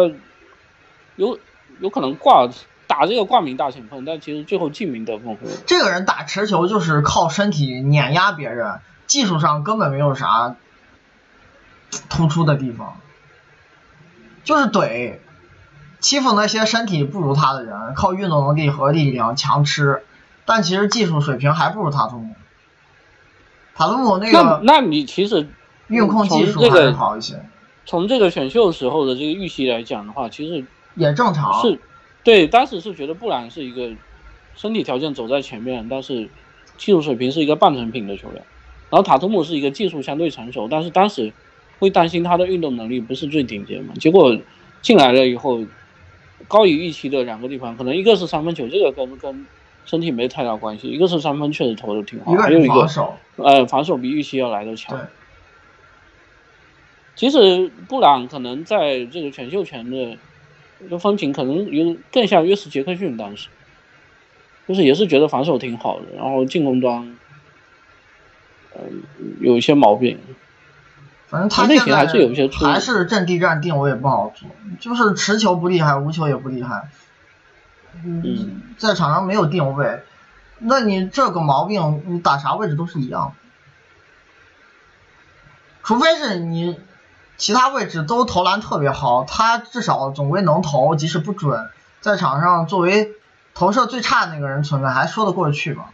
有有可能挂打这个挂名大前锋，但其实最后进名得分。这个人打持球就是靠身体碾压别人，技术上根本没有啥突出的地方。就是怼，欺负那些身体不如他的人，靠运动能力和力量强吃，但其实技术水平还不如塔图姆。塔图姆那个，那那你其实运控技术还是好一些。从这个选秀时候的这个预期来讲的话，其实也正常。是，对，当时是觉得布兰是一个身体条件走在前面，但是技术水平是一个半成品的球员，然后塔图姆是一个技术相对成熟，但是当时。会担心他的运动能力不是最顶尖嘛？结果进来了以后，高于预期的两个地方，可能一个是三分球，这个跟跟身体没太大关系；一个是三分确实投的挺好，还有一个呃防守比预期要来的强。其实布朗可能在这个选秀权的风评可能有更像约什杰克逊当时，就是也是觉得防守挺好的，然后进攻端嗯有一些毛病。反正他现在还是阵地战定位不好做，就是持球不厉害，无球也不厉害，嗯，在场上没有定位，那你这个毛病你打啥位置都是一样，除非是你其他位置都投篮特别好，他至少总归能投，即使不准，在场上作为投射最差的那个人存在，还说得过去吧。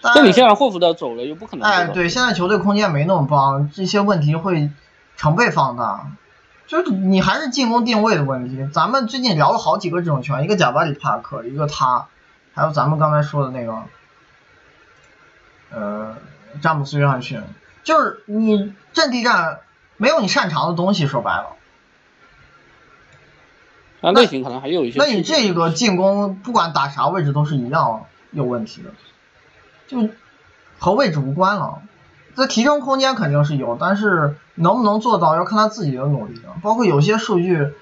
但你现在霍福德走了，又不可能。哎，对，现在球队空间没那么棒，这些问题会成倍放大。就是你还是进攻定位的问题。咱们最近聊了好几个这种球员，一个贾巴里帕克，一个他，还有咱们刚才说的那个，呃，詹姆斯约翰逊。就是你阵地战没有你擅长的东西，说白了。那类型可能还有一些。那你这个进攻不管打啥位置都是一样有问题的。就和位置无关了，这提升空间肯定是有，但是能不能做到要看他自己的努力了。包括有些数据，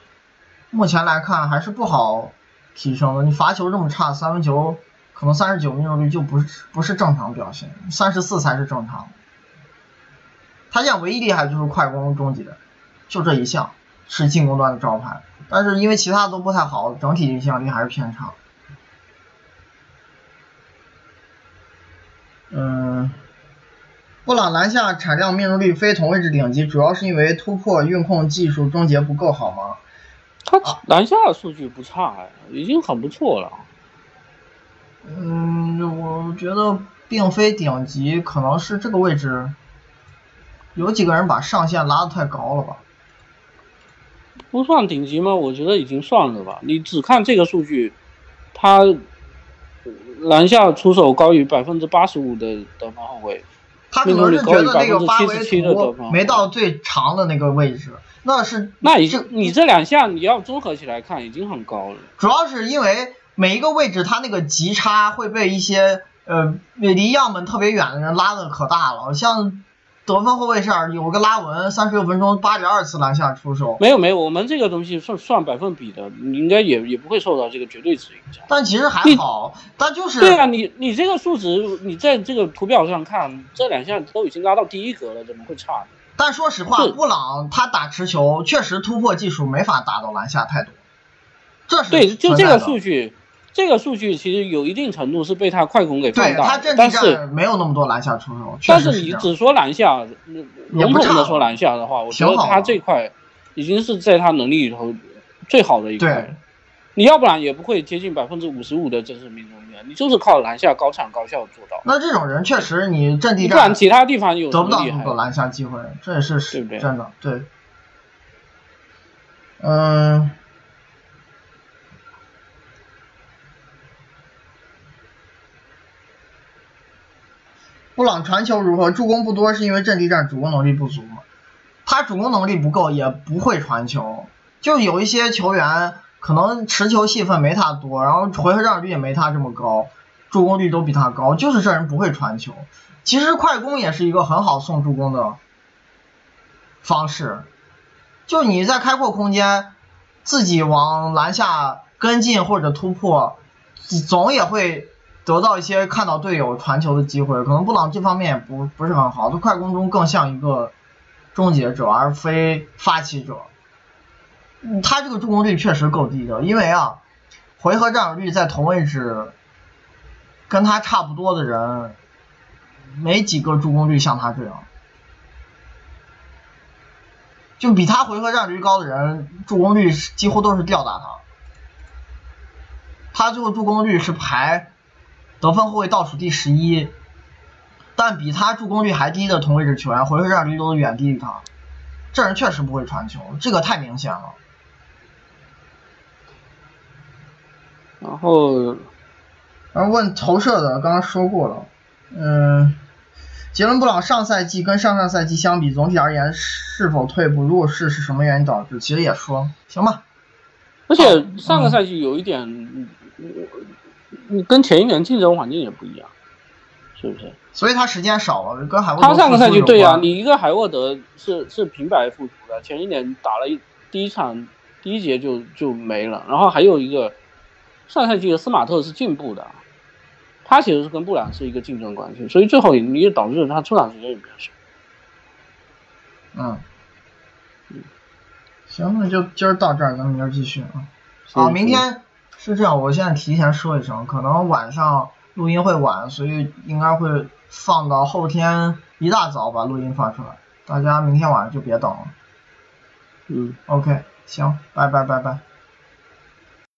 目前来看还是不好提升的。你罚球这么差，三分球可能三十九命中率就不是不是正常表现，三十四才是正常。他现在唯一厉害就是快攻终结，就这一项是进攻端的招牌，但是因为其他都不太好，整体影响力还是偏差。嗯，布朗篮下产量命中率非同位置顶级，主要是因为突破运控技术终结不够好吗？他篮下数据不差呀，已经很不错了。嗯，我觉得并非顶级，可能是这个位置有几个人把上限拉的太高了吧？不算顶级吗？我觉得已经算了吧。你只看这个数据，他篮下出手高于百分之八十五的得分后卫，他可能是觉得那个发挥图没到最长的那个位置，那是那你这你这两项你要综合起来看已经很高了。主要是因为。每一个位置，它那个极差会被一些呃离样本特别远的人拉的可大了。像得分后卫线有个拉文，三十六分钟八点二次篮下出手。没有没有，我们这个东西算算百分比的，你应该也也不会受到这个绝对值影响。但其实还好，但就是对啊，你你这个数值，你在这个图表上看，这两项都已经拉到第一格了，怎么会差呢？但说实话，布朗他打持球确实突破技术没法打到篮下太多，这是对，就这个数据。这个数据其实有一定程度是被他快攻给放大，但是没有那么多篮下出手。但是你只说篮下，笼统的说篮下的话，我觉得他这块已经是在他能力里头最好的一块。你要不然也不会接近百分之五十五的真实命中率，你就是靠篮下高产高效做到。那这种人确实你阵地战，不然其他地方有得不到那么多篮下机会，这也是是真的。对，嗯。布朗传球如何？助攻不多，是因为阵地战主攻能力不足吗？他主攻能力不够，也不会传球。就有一些球员可能持球戏份没他多，然后回合占有率也没他这么高，助攻率都比他高，就是这人不会传球。其实快攻也是一个很好送助攻的方式。就你在开阔空间，自己往篮下跟进或者突破，总也会。得到一些看到队友传球的机会，可能布朗这方面也不不是很好，他快攻中更像一个终结者而非发起者。他这个助攻率确实够低的，因为啊，回合占有率在同位置跟他差不多的人，没几个助攻率像他这样，就比他回合占有率高的人，助攻率几乎都是吊打他。他最后助攻率是排。得分后卫倒数第十一，但比他助攻率还低的同位置球员回合占有率都远低于他。这人确实不会传球，这个太明显了。然后，然后问投射的，刚刚说过了。嗯，杰伦布朗上赛季跟上上赛季相比，总体而言是否退步？如果是，是什么原因导致？其实也说，行吧。而且上个赛季有一点。你跟前一年竞争环境也不一样，是不是？所以他时间少了，跟海沃德。他上个赛季对呀，你一个海沃德是是平白复出的，前一年打了一第一场第一节就就没了，然后还有一个上赛季的斯马特是进步的，他其实是跟布朗是一个竞争关系，所以最后你也导致他出场时间也比较少。嗯，嗯，行，那就今儿到这儿，咱们明儿继续啊。好，明天。是这样，我现在提前说一声，可能晚上录音会晚，所以应该会放到后天一大早把录音发出来，大家明天晚上就别等了。嗯，OK，行，拜拜拜拜。